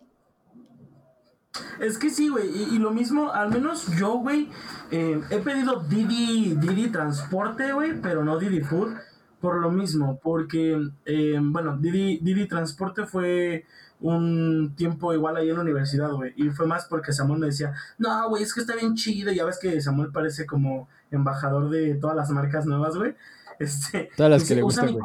Es que sí, güey. Y, lo mismo, al menos yo, güey, eh, he pedido Didi, Didi Transporte, güey, pero no Didi Food. Por lo mismo, porque, eh, bueno, Didi, Didi Transporte fue un tiempo igual ahí en la universidad, güey. Y fue más porque Samuel me decía, no, güey, es que está bien chido. Ya ves que Samuel parece como embajador de todas las marcas nuevas, güey. Este, Todas las que le gustan,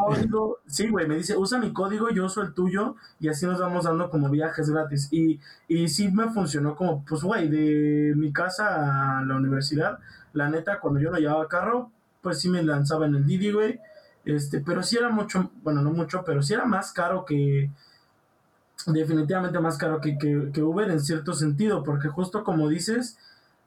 sí, güey, me dice, usa mi código, yo uso el tuyo y así nos vamos dando como viajes gratis. Y, y sí me funcionó como, pues, güey, de mi casa a la universidad, la neta, cuando yo no llevaba carro, pues sí me lanzaba en el Didi, güey. Este, pero sí era mucho, bueno, no mucho, pero sí era más caro que, definitivamente más caro que, que, que Uber en cierto sentido, porque justo como dices,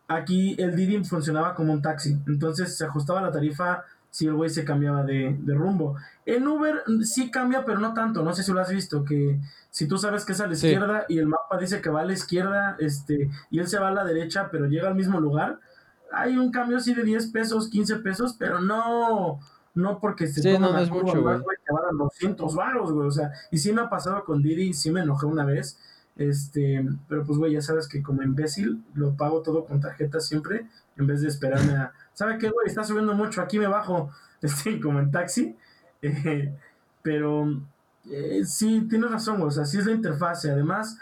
aquí el Didi funcionaba como un taxi, entonces se ajustaba la tarifa si el güey se cambiaba de, rumbo. En Uber sí cambia, pero no tanto. No sé si lo has visto, que si tú sabes que es a la izquierda y el mapa dice que va a la izquierda, este, y él se va a la derecha, pero llega al mismo lugar, hay un cambio así de 10 pesos, 15 pesos, pero no, no porque se sí, no, es mucho, güey. Te van a 200 baros, güey, o sea, y sí me ha pasado con Didi, sí me enojé una vez, este, pero pues, güey, ya sabes que como imbécil lo pago todo con tarjeta siempre, en vez de esperarme a ¿sabe qué, güey? Está subiendo mucho, aquí me bajo, este, como en taxi. Eh, pero eh, sí, tienes razón, güey, o sea, sí es la interfase. Además,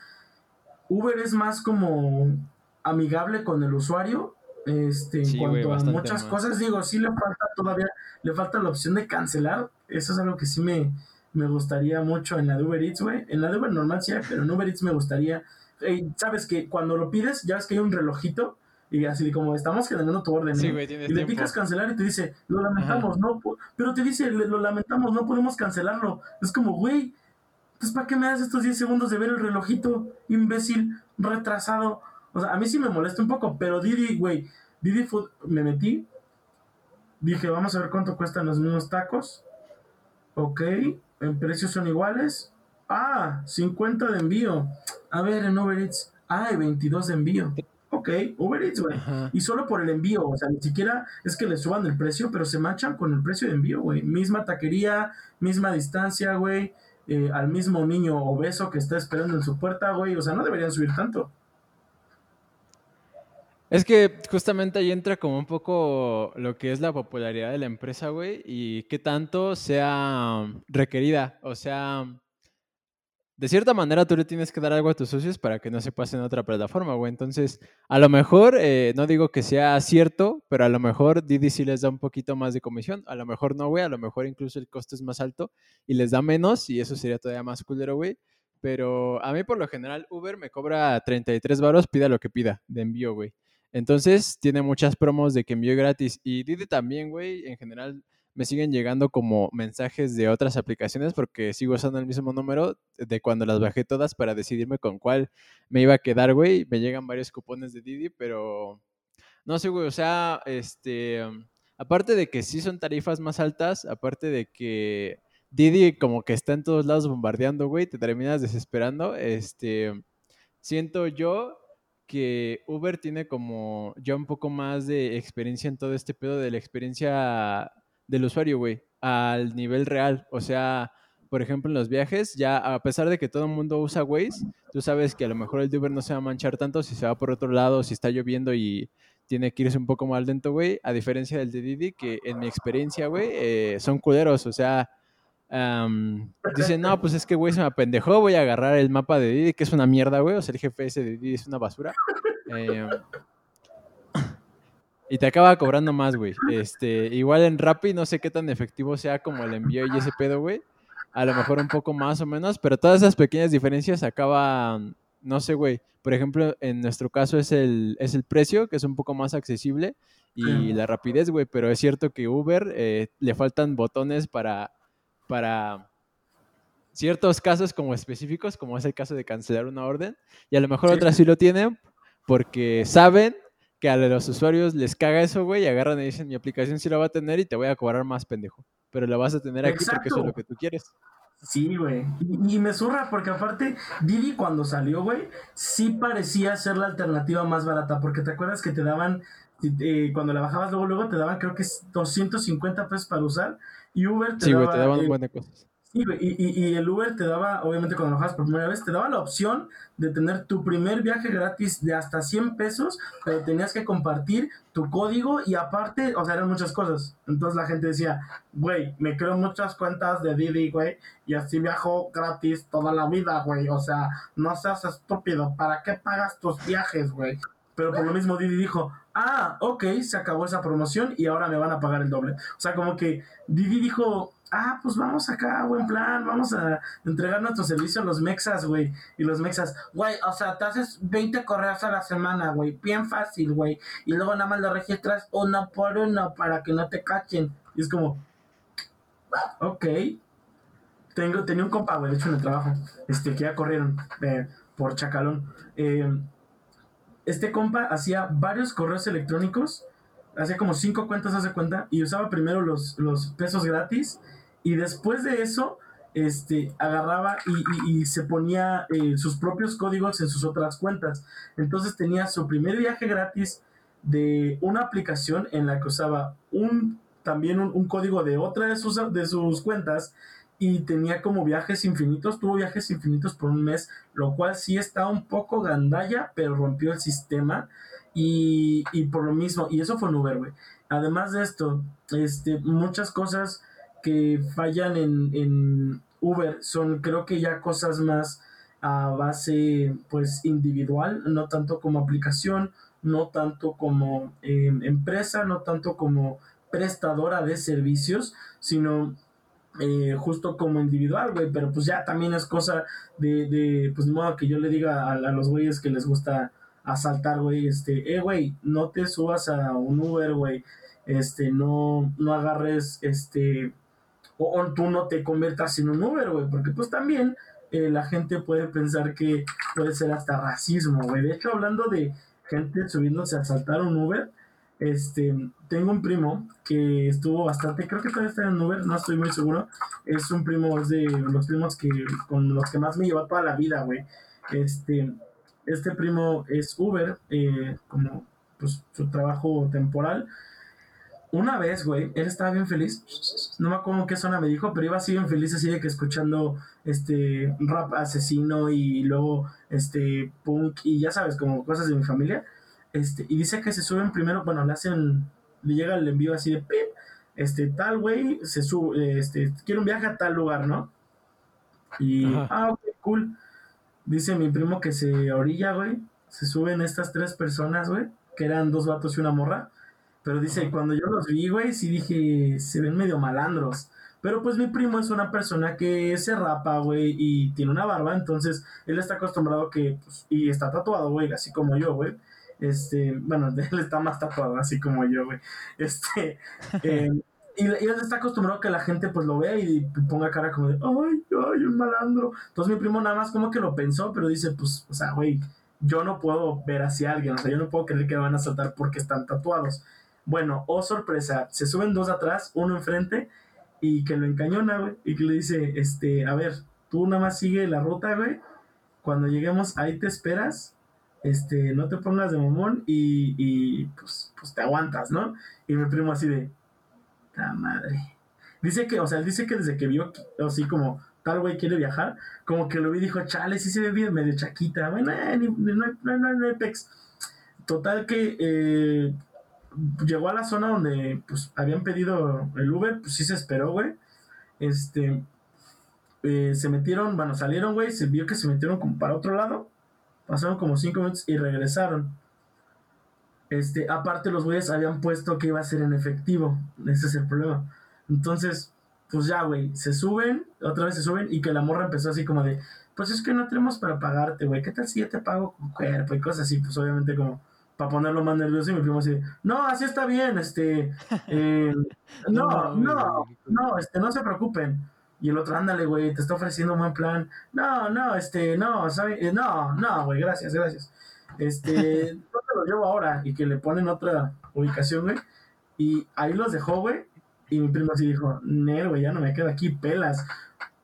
Uber es más como amigable con el usuario. Este, en cuanto a muchas cosas, digo, sí le falta todavía, le falta la opción de cancelar. Eso es algo que sí me, me gustaría mucho en la de Uber Eats, güey. En la de Uber normal sí pero en Uber Eats me gustaría. Sabes que cuando lo pides, ya ves que hay un relojito y así como estamos generando tu orden. Sí, y le picas cancelar y te dice, lo lamentamos, no. Pero te dice, lo lamentamos, no podemos cancelarlo. Es como, güey, entonces ¿para qué me das estos 10 segundos de ver el relojito, imbécil, retrasado? O sea, a mí sí me molesta un poco, pero Didi, güey, Didi Food, me metí. Dije, vamos a ver cuánto cuestan los mismos tacos. Ok, en precios son iguales. Ah, 50 de envío. A ver, en Uber Eats. Ah, 22 de envío. Ok, Uber Eats, güey. Y solo por el envío, o sea, ni siquiera es que le suban el precio, pero se machan con el precio de envío, güey. Misma taquería, misma distancia, güey. Eh, al mismo niño obeso que está esperando en su puerta, güey. O sea, no deberían subir tanto. Es que justamente ahí entra como un poco lo que es la popularidad de la empresa, güey, y qué tanto sea requerida. O sea, de cierta manera tú le tienes que dar algo a tus socios para que no se pasen a otra plataforma, güey. Entonces, a lo mejor, eh, no digo que sea cierto, pero a lo mejor Didi sí les da un poquito más de comisión. A lo mejor no, güey. A lo mejor incluso el costo es más alto y les da menos y eso sería todavía más culero, güey. Pero a mí por lo general Uber me cobra 33 baros, pida lo que pida de envío, güey. Entonces, tiene muchas promos de que envío gratis. Y Didi también, güey, en general me siguen llegando como mensajes de otras aplicaciones porque sigo usando el mismo número de cuando las bajé todas para decidirme con cuál me iba a quedar, güey. Me llegan varios cupones de Didi, pero no sé, güey, o sea, este, aparte de que sí son tarifas más altas, aparte de que Didi como que está en todos lados bombardeando, güey, te terminas desesperando, este, siento yo que Uber tiene como ya un poco más de experiencia en todo este pedo de la experiencia del usuario, güey, al nivel real. O sea, por ejemplo, en los viajes, ya a pesar de que todo el mundo usa Waze, tú sabes que a lo mejor el Uber no se va a manchar tanto si se va por otro lado, si está lloviendo y tiene que irse un poco más lento, güey, a diferencia del de Didi, que en mi experiencia, güey, eh, son culeros, o sea, dicen, no, pues es que, güey, se me apendejó, voy a agarrar el mapa de Didi, que es una mierda, güey, o sea, el GPS de Didi es una basura. Eh, y te acaba cobrando más, güey. Este, igual en Rappi no sé qué tan efectivo sea como el envío y ese pedo, güey. A lo mejor un poco más o menos, pero todas esas pequeñas diferencias acaban, no sé, güey. Por ejemplo, en nuestro caso es el, es el precio, que es un poco más accesible, y la rapidez, güey. Pero es cierto que Uber eh, le faltan botones para, para ciertos casos como específicos, como es el caso de cancelar una orden. Y a lo mejor otras sí lo tienen porque saben que a los usuarios les caga eso, güey, y agarran y dicen, mi aplicación sí la va a tener y te voy a cobrar más, pendejo. Pero la vas a tener aquí porque eso es lo que tú quieres. Sí, güey. Y, me zurra porque aparte, Didi cuando salió, güey, sí parecía ser la alternativa más barata. Porque te acuerdas que te daban, eh, cuando la bajabas luego, luego te daban creo que 250 pesos para usar. Y Uber te sí, güey, te daban un buen de cosas. Sí, y, y, el Uber te daba, obviamente cuando lo por primera vez, te daba la opción de tener tu primer viaje gratis de hasta 100 pesos, pero tenías que compartir tu código y aparte, o sea, eran muchas cosas. Entonces la gente decía, güey, me creo muchas cuentas de Didi, güey, y así viajo gratis toda la vida, güey. O sea, no seas estúpido, ¿para qué pagas tus viajes, güey? Pero por lo mismo Didi dijo, ah, ok, se acabó esa promoción y ahora me van a pagar el doble. O sea, como que Didi dijo, ah, pues vamos acá, buen plan, vamos a entregar nuestro servicio a los mexas, güey. Y los mexas, güey, o sea, te haces 20 correos a la semana, güey, bien fácil, güey. Y luego nada más lo registras uno por uno para que no te cachen. Y es como, ok. Tengo, tenía un compa, güey, hecho en el trabajo, este, que ya corrieron eh, por Chacalón. Eh, este compa hacía varios correos electrónicos hacía como cinco cuentas, hace cuenta, y usaba primero los, los pesos gratis y después de eso, este, agarraba y, se ponía eh, sus propios códigos en sus otras cuentas. Entonces tenía su primer viaje gratis de una aplicación en la que usaba un, también un, código de otra de sus, de sus cuentas y tenía como viajes infinitos, tuvo viajes infinitos por un mes, lo cual sí está un poco gandalla, pero rompió el sistema y, y por lo mismo, y eso fue en Uber, güey. Además de esto, este, muchas cosas que fallan en, Uber son creo que ya cosas más a base pues individual, no tanto como aplicación, no tanto como em, empresa, no tanto como prestadora de servicios, sino eh, justo como individual, güey, pero pues ya también es cosa de, de pues de modo que yo le diga a, a los güeyes que les gusta asaltar, güey, este, eh, güey, no te subas a un Uber, güey, este, no, no agarres, este, o, tú no te conviertas en un Uber, güey, porque pues también eh, la gente puede pensar que puede ser hasta racismo, güey. De hecho, hablando de gente subiéndose a saltar un Uber, este, tengo un primo que estuvo bastante, creo que todavía está en Uber, no estoy muy seguro. Es un primo, es de los primos que con los que más me lleva toda la vida, güey. Este, este primo es Uber, eh, como pues su trabajo temporal una vez, güey, él estaba bien feliz. No me acuerdo qué zona me dijo, pero iba así bien feliz, así de que escuchando este rap asesino y luego este punk y ya sabes, como cosas de mi familia. Este, y dice que se suben primero, bueno, le hacen, le llega el envío así de pip, este, tal güey, se sube, este, quiere un viaje a tal lugar, ¿no? Y, ah, ok, cool. Dice mi primo que se orilla, güey, se suben estas tres personas, güey, que eran dos vatos y una morra pero dice, cuando yo los vi, güey, sí dije, se ven medio malandros. Pero pues mi primo es una persona que se rapa, güey, y tiene una barba, entonces él está acostumbrado que, pues, y está tatuado, güey, así como yo, güey. Este, bueno, él está más tatuado, así como yo, güey. Este, eh, y, él está acostumbrado a que la gente pues lo vea y ponga cara como de, ay, ay, un malandro. Entonces mi primo nada más como que lo pensó, pero dice, pues, o sea, güey, yo no puedo ver hacia alguien, o sea, yo no puedo creer que van a saltar porque están tatuados. Bueno, oh sorpresa, se suben dos atrás, uno enfrente, y que lo encañona, güey, y que le dice, este, a ver, tú nada más sigue la ruta, güey, cuando lleguemos ahí te esperas, este, no te pongas de mamón y, y pues, pues te aguantas, ¿no? Y mi primo así de, la madre. Dice que, o sea, dice que desde que vio, así como, tal güey quiere viajar, como que lo vi y dijo, chale, sí se ve bien, medio chaquita, bueno, eh, no, no, no, no, no, pex. Total que eh, llegó a la zona donde pues habían pedido el Uber, pues sí se esperó, güey. Este, eh, se metieron, bueno, salieron, güey, se vio que se metieron como para otro lado, pasaron como cinco minutos y regresaron. Este, aparte los güeyes habían puesto que iba a ser en efectivo, ese es el problema. Entonces, pues ya, güey, se suben, otra vez se suben y que la morra empezó así como de, pues es que no tenemos para pagarte, güey, ¿qué tal si yo te pago con cuerpo y cosas así? Pues obviamente como para ponerlo más nervioso y mi primo así, no, así está bien, este, eh, no, no, no, este, no se preocupen. Y el otro, ándale, güey, te está ofreciendo un buen plan. No, no, este, no, ¿sabes? Eh, no, no, güey, gracias, gracias. Este, no te lo llevo ahora? Y que le ponen otra ubicación, güey. Y ahí los dejó, güey. Y mi primo así dijo, no, güey, ya no me quedo aquí, pelas.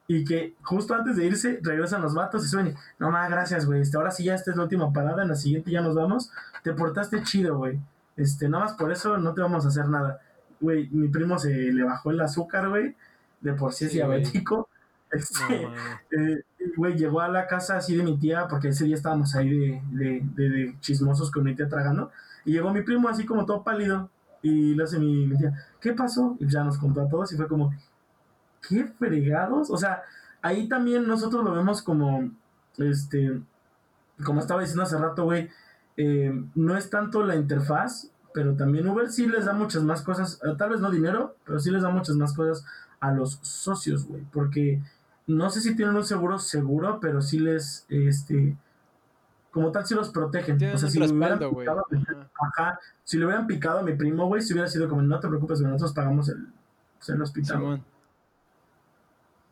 Y que justo antes de irse, regresan los vatos y suben. No más, gracias, güey. Este, ahora sí ya esta es la última parada. En la siguiente ya nos vamos. Te portaste chido, güey. Este, nada más por eso no te vamos a hacer nada. Güey, mi primo se le bajó el azúcar, güey. De por sí es diabético. Este, eh, güey, llegó a la casa así de mi tía, porque ese día estábamos ahí de, de, chismosos con mi tía tragando. Y llegó mi primo así como todo pálido. Y le hace mi, mi tía, ¿qué pasó? Y ya nos contó a todos y fue como, qué fregados. O sea, ahí también nosotros lo vemos como, este, como estaba diciendo hace rato, güey, eh, no es tanto la interfaz, pero también Uber sí les da muchas más cosas, eh, tal vez no dinero, pero sí les da muchas más cosas a los socios, güey, porque no sé si tienen un seguro seguro, pero sí les, este, como tal, sí los protegen. O sea, si le hubieran picado, ajá, si le hubieran picado a mi primo, güey, si hubiera sido como, no te preocupes, nosotros pagamos el, el hospital.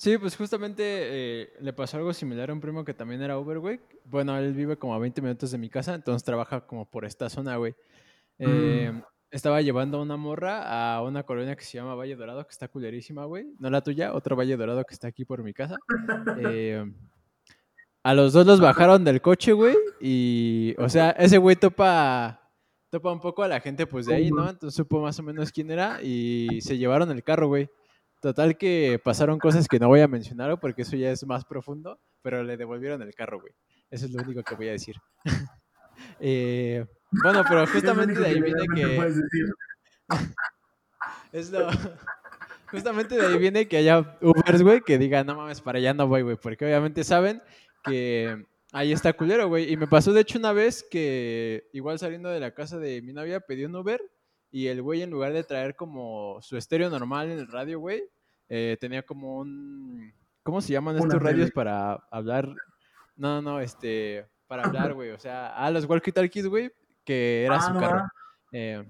Sí, pues justamente eh, le pasó algo similar a un primo que también era Uber, güey. Bueno, él vive como a 20 minutos de mi casa, entonces trabaja como por esta zona, güey. Eh, mm. Estaba llevando a una morra a una colonia que se llama Valle Dorado, que está culerísima, güey. No la tuya, otro Valle Dorado que está aquí por mi casa. Eh, a los dos los bajaron del coche, güey. Y, o sea, ese güey topa, topa un poco a la gente, pues de ahí, ¿no? Entonces supo más o menos quién era y se llevaron el carro, güey. Total que pasaron cosas que no voy a mencionar porque eso ya es más profundo, pero le devolvieron el carro, güey. Eso es lo único que voy a decir. Eh, bueno, pero justamente de ahí viene que... es lo... Justamente de ahí viene que haya Ubers, güey, que digan, no mames, para allá no voy, güey, porque obviamente saben que ahí está culero, güey. Y me pasó, de hecho, una vez que igual saliendo de la casa de mi novia pedí un Uber y el güey, en lugar de traer como su estéreo normal en el radio, güey, eh, tenía como un. ¿Cómo se llaman estos radios para hablar? No, no, este. Para hablar, güey. O sea, a los walkie-talkies, güey, que era ah, su carro. Eh,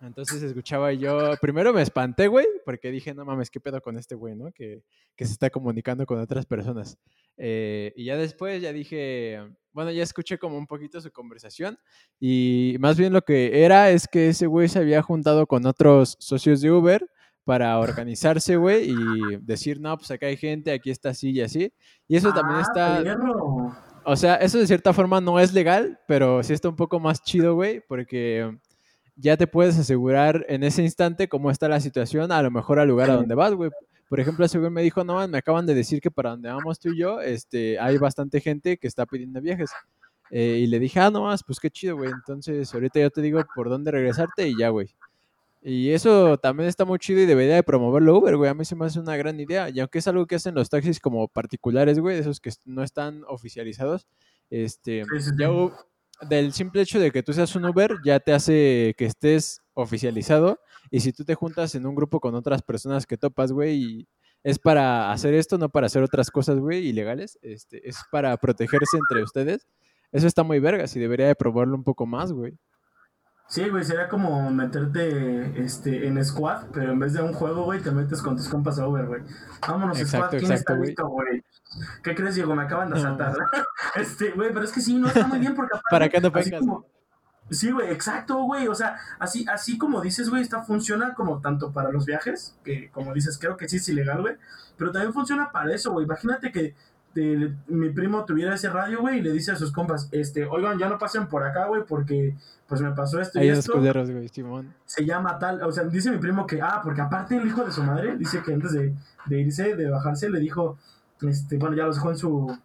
entonces escuchaba yo, primero me espanté, güey, porque dije, no mames, ¿qué pedo con este güey, no? Que, que se está comunicando con otras personas. Eh, y ya después ya dije, bueno, ya escuché como un poquito su conversación y más bien lo que era es que ese güey se había juntado con otros socios de Uber para organizarse, güey, y decir, no, pues acá hay gente, aquí está así y así. Y eso también ah, está... O sea, eso de cierta forma no es legal, pero sí está un poco más chido, güey, porque ya te puedes asegurar en ese instante cómo está la situación, a lo mejor al lugar a donde vas, güey. Por ejemplo, ese güey me dijo, no, me acaban de decir que para donde vamos tú y yo, este, hay bastante gente que está pidiendo viajes. Eh, y le dije, ah, no más, pues qué chido, güey. Entonces, ahorita yo te digo por dónde regresarte y ya, güey. Y eso también está muy chido y debería de promoverlo Uber, güey. A mí se me hace una gran idea. Y aunque es algo que hacen los taxis como particulares, güey, esos que no están oficializados, este, ya del simple hecho de que tú seas un Uber ya te hace que estés oficializado y si tú te juntas en un grupo con otras personas que topas, güey, es para hacer esto, no para hacer otras cosas, güey, ilegales, este, es para protegerse entre ustedes. Eso está muy vergas y debería de probarlo un poco más, güey. Sí, güey, sería como meterte este, en squad, pero en vez de un juego, güey, te metes con tus compas a Uber, güey. Vámonos, squad, ¿quién está listo, güey? ¿Qué crees, Diego? Me acaban de asaltar. este, güey, pero es que sí, no está muy bien porque... ¿Para qué no pegas? Sí, güey, exacto, güey. O sea, así, así como dices, güey, está funciona como tanto para los viajes, que como dices, creo que sí es ilegal, güey. Pero también funciona para eso, güey. Imagínate que mi primo tuviera ese radio, güey, y le dice a sus compas, este, oigan, ya no pasen por acá, güey, porque pues me pasó esto y esto. güey, Se llama tal, o sea, dice mi primo que, ah, porque aparte el hijo de su madre, dice que antes de, de irse, de bajarse, le dijo, este, bueno, ya los dejó en su,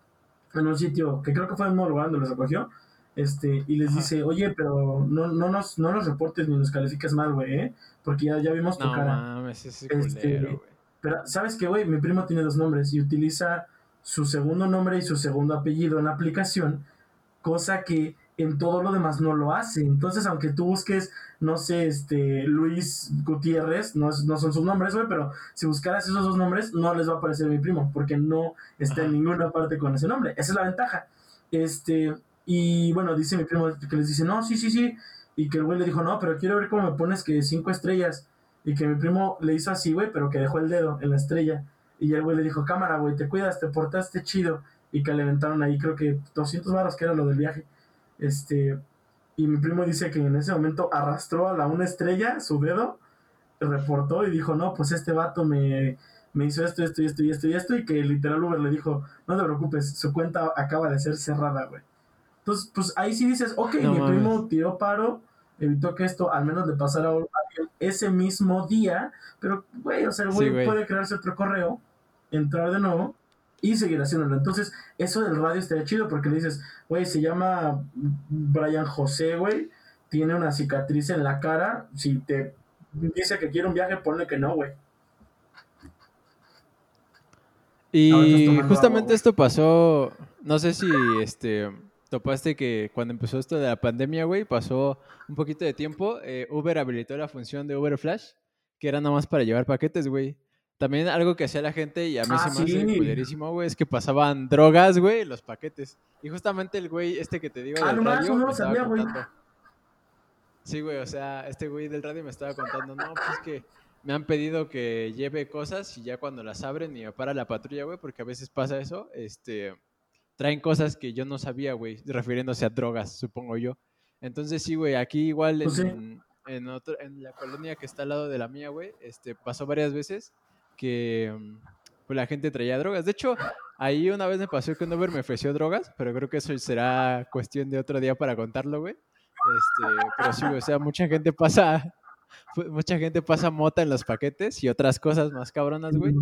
en un sitio, que creo que fue en un lugar donde los acogió, este, y les dice, oye, pero no, no, nos, no nos reportes ni nos califiques mal, güey, ¿eh? Porque ya, ya vimos tu cara. Mames, ese este, pero, ¿sabes qué, güey? Mi primo tiene dos nombres y utiliza su segundo nombre y su segundo apellido en la aplicación, cosa que en todo lo demás no lo hace. Entonces, aunque tú busques, no sé, este, Luis Gutiérrez, no, no son sus nombres, güey, pero si buscaras esos dos nombres, no les va a aparecer mi primo, porque no está en ninguna parte con ese nombre. Esa es la ventaja. Este, y bueno, dice mi primo que les dice, no, sí, sí, sí. Y que el güey le dijo, no, pero quiero ver cómo me pones que cinco estrellas. Y que mi primo le hizo así, güey, pero que dejó el dedo en la estrella. Y el güey le dijo, cámara, güey, te cuidas, te portaste chido. Y que le aventaron ahí, creo que 200 baros, que era lo del viaje. Este, y mi primo dice que en ese momento arrastró a la una estrella su dedo, reportó y dijo, no, pues este vato me, me hizo esto, esto y esto y esto y esto, y que literal Uber le dijo, no te preocupes, su cuenta acaba de ser cerrada, güey. Entonces, pues ahí sí dices, ok, No mi primo tiró paro, evitó que esto al menos le pasara a ese mismo día, pero, güey, o sea, el güey puede crearse otro correo, entrar de nuevo y seguir haciéndolo. Entonces, eso del radio estaría chido porque le dices, güey, se llama Brian José, güey, tiene una cicatriz en la cara, si te dice que quiere un viaje, ponle que no, güey. Y justamente agua, esto pasó, no sé si este topaste que cuando empezó esto de la pandemia, güey, pasó un poquito de tiempo, eh, Uber habilitó la función de Uber Flash, que era nada más para llevar paquetes, güey. También algo que hacía la gente y a mí Ah, se me hace culerísimo, güey, es que pasaban drogas, güey, los paquetes. Y justamente el güey este que te digo Ah, del no radio no me estaba sabía, güey. contando. Sí, güey, o sea, este güey del radio me estaba contando, no, pues que me han pedido que lleve cosas y ya cuando las abren y me para la patrulla, güey, porque a veces pasa eso, este, traen cosas que yo no sabía, güey, refiriéndose a drogas, supongo yo. Entonces sí, güey, aquí igual Pues en, en, otro- en la colonia que está al lado de la mía, güey, este, pasó varias veces que mm, pues, la gente traía drogas. De hecho, ahí una vez me pasó que un Uber me ofreció drogas, pero creo que eso será cuestión de otro día para contarlo, güey. Este, pero sí, o sea, mucha gente pasa, mucha gente pasa mota en los paquetes y otras cosas más cabronas, güey.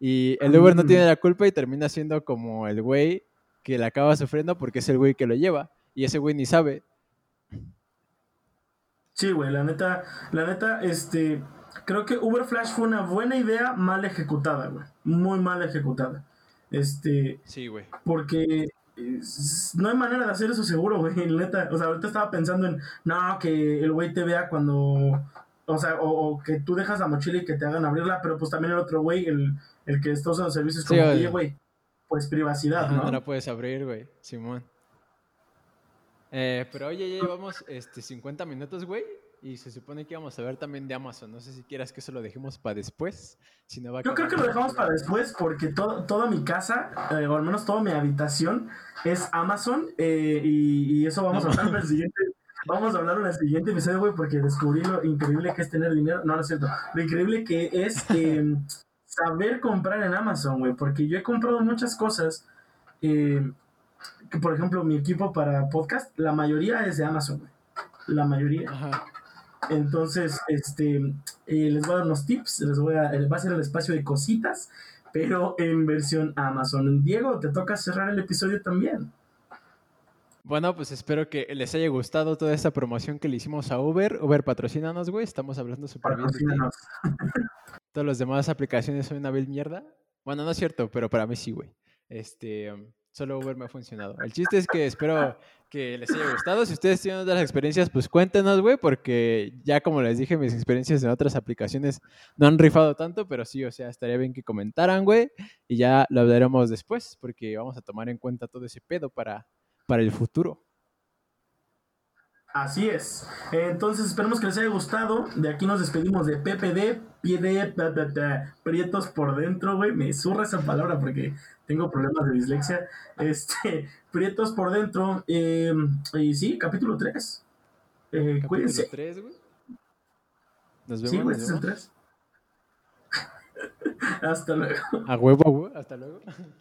Y el Uber no tiene la culpa y termina siendo como el güey que la acaba sufriendo porque es el güey que lo lleva. Y ese güey ni sabe. Sí, güey, la neta, la neta, este, creo que Uber Flash fue una buena idea mal ejecutada, güey, muy mal ejecutada. Este, Sí, güey. porque no hay manera de hacer eso seguro, güey, neta. O sea, ahorita estaba pensando en, no, que el güey te vea cuando, o sea, o, o que tú dejas la mochila y que te hagan abrirla, pero pues también el otro güey, el, el que está usando servicios, Sí, como, oye, güey, pues privacidad, Ajá, ¿no? no la puedes abrir, güey. Simón. Eh, pero oye, ya llevamos este, 50 minutos, güey. Y se supone que íbamos a ver también de Amazon. No sé si quieras que eso lo dejemos para después. Si no va a Yo creo que lo dejamos para después porque to- toda mi casa, eh, o al menos toda mi habitación, es Amazon eh, y, y eso vamos No a hablar en el siguiente. Vamos a hablar en el siguiente episodio, güey, porque descubrí lo increíble que es tener dinero. No, no es cierto. Lo increíble que es eh, saber comprar en Amazon, güey, porque yo he comprado muchas cosas. eh, que por ejemplo, mi equipo para podcast, la mayoría es de Amazon, güey. La mayoría. Ajá. Entonces, este, eh, les voy a dar unos tips, les voy a, eh, va a ser el espacio de cositas, pero en versión Amazon. Diego, te toca cerrar el episodio también. Bueno, pues espero que les haya gustado toda esta promoción que le hicimos a Uber. Uber, patrocínanos, güey. Estamos hablando súper bien. Todas las demás aplicaciones son una vil mierda. Bueno, no es cierto, pero para mí sí, güey. Este, um, solo Uber me ha funcionado. El chiste es que espero que les haya gustado. Si ustedes tienen otras experiencias, pues cuéntenos, güey, porque ya como les dije, mis experiencias en otras aplicaciones no han rifado tanto, pero sí, o sea, estaría bien que comentaran, güey, y ya lo hablaremos después, porque vamos a tomar en cuenta todo ese pedo para, para el futuro. Así es. Entonces, esperemos que les haya gustado. De aquí nos despedimos de PPD, pie de pa, pa, pa, prietos por dentro, güey. Me zurra esa palabra porque tengo problemas de dislexia. Este, prietos por dentro. eh, y sí, capítulo 3. Eh, Capítulo cuídense. 3, güey. Nos vemos. Sí, güey, este es el vemos. 3. Hasta luego. A huevo, güey. Hasta luego.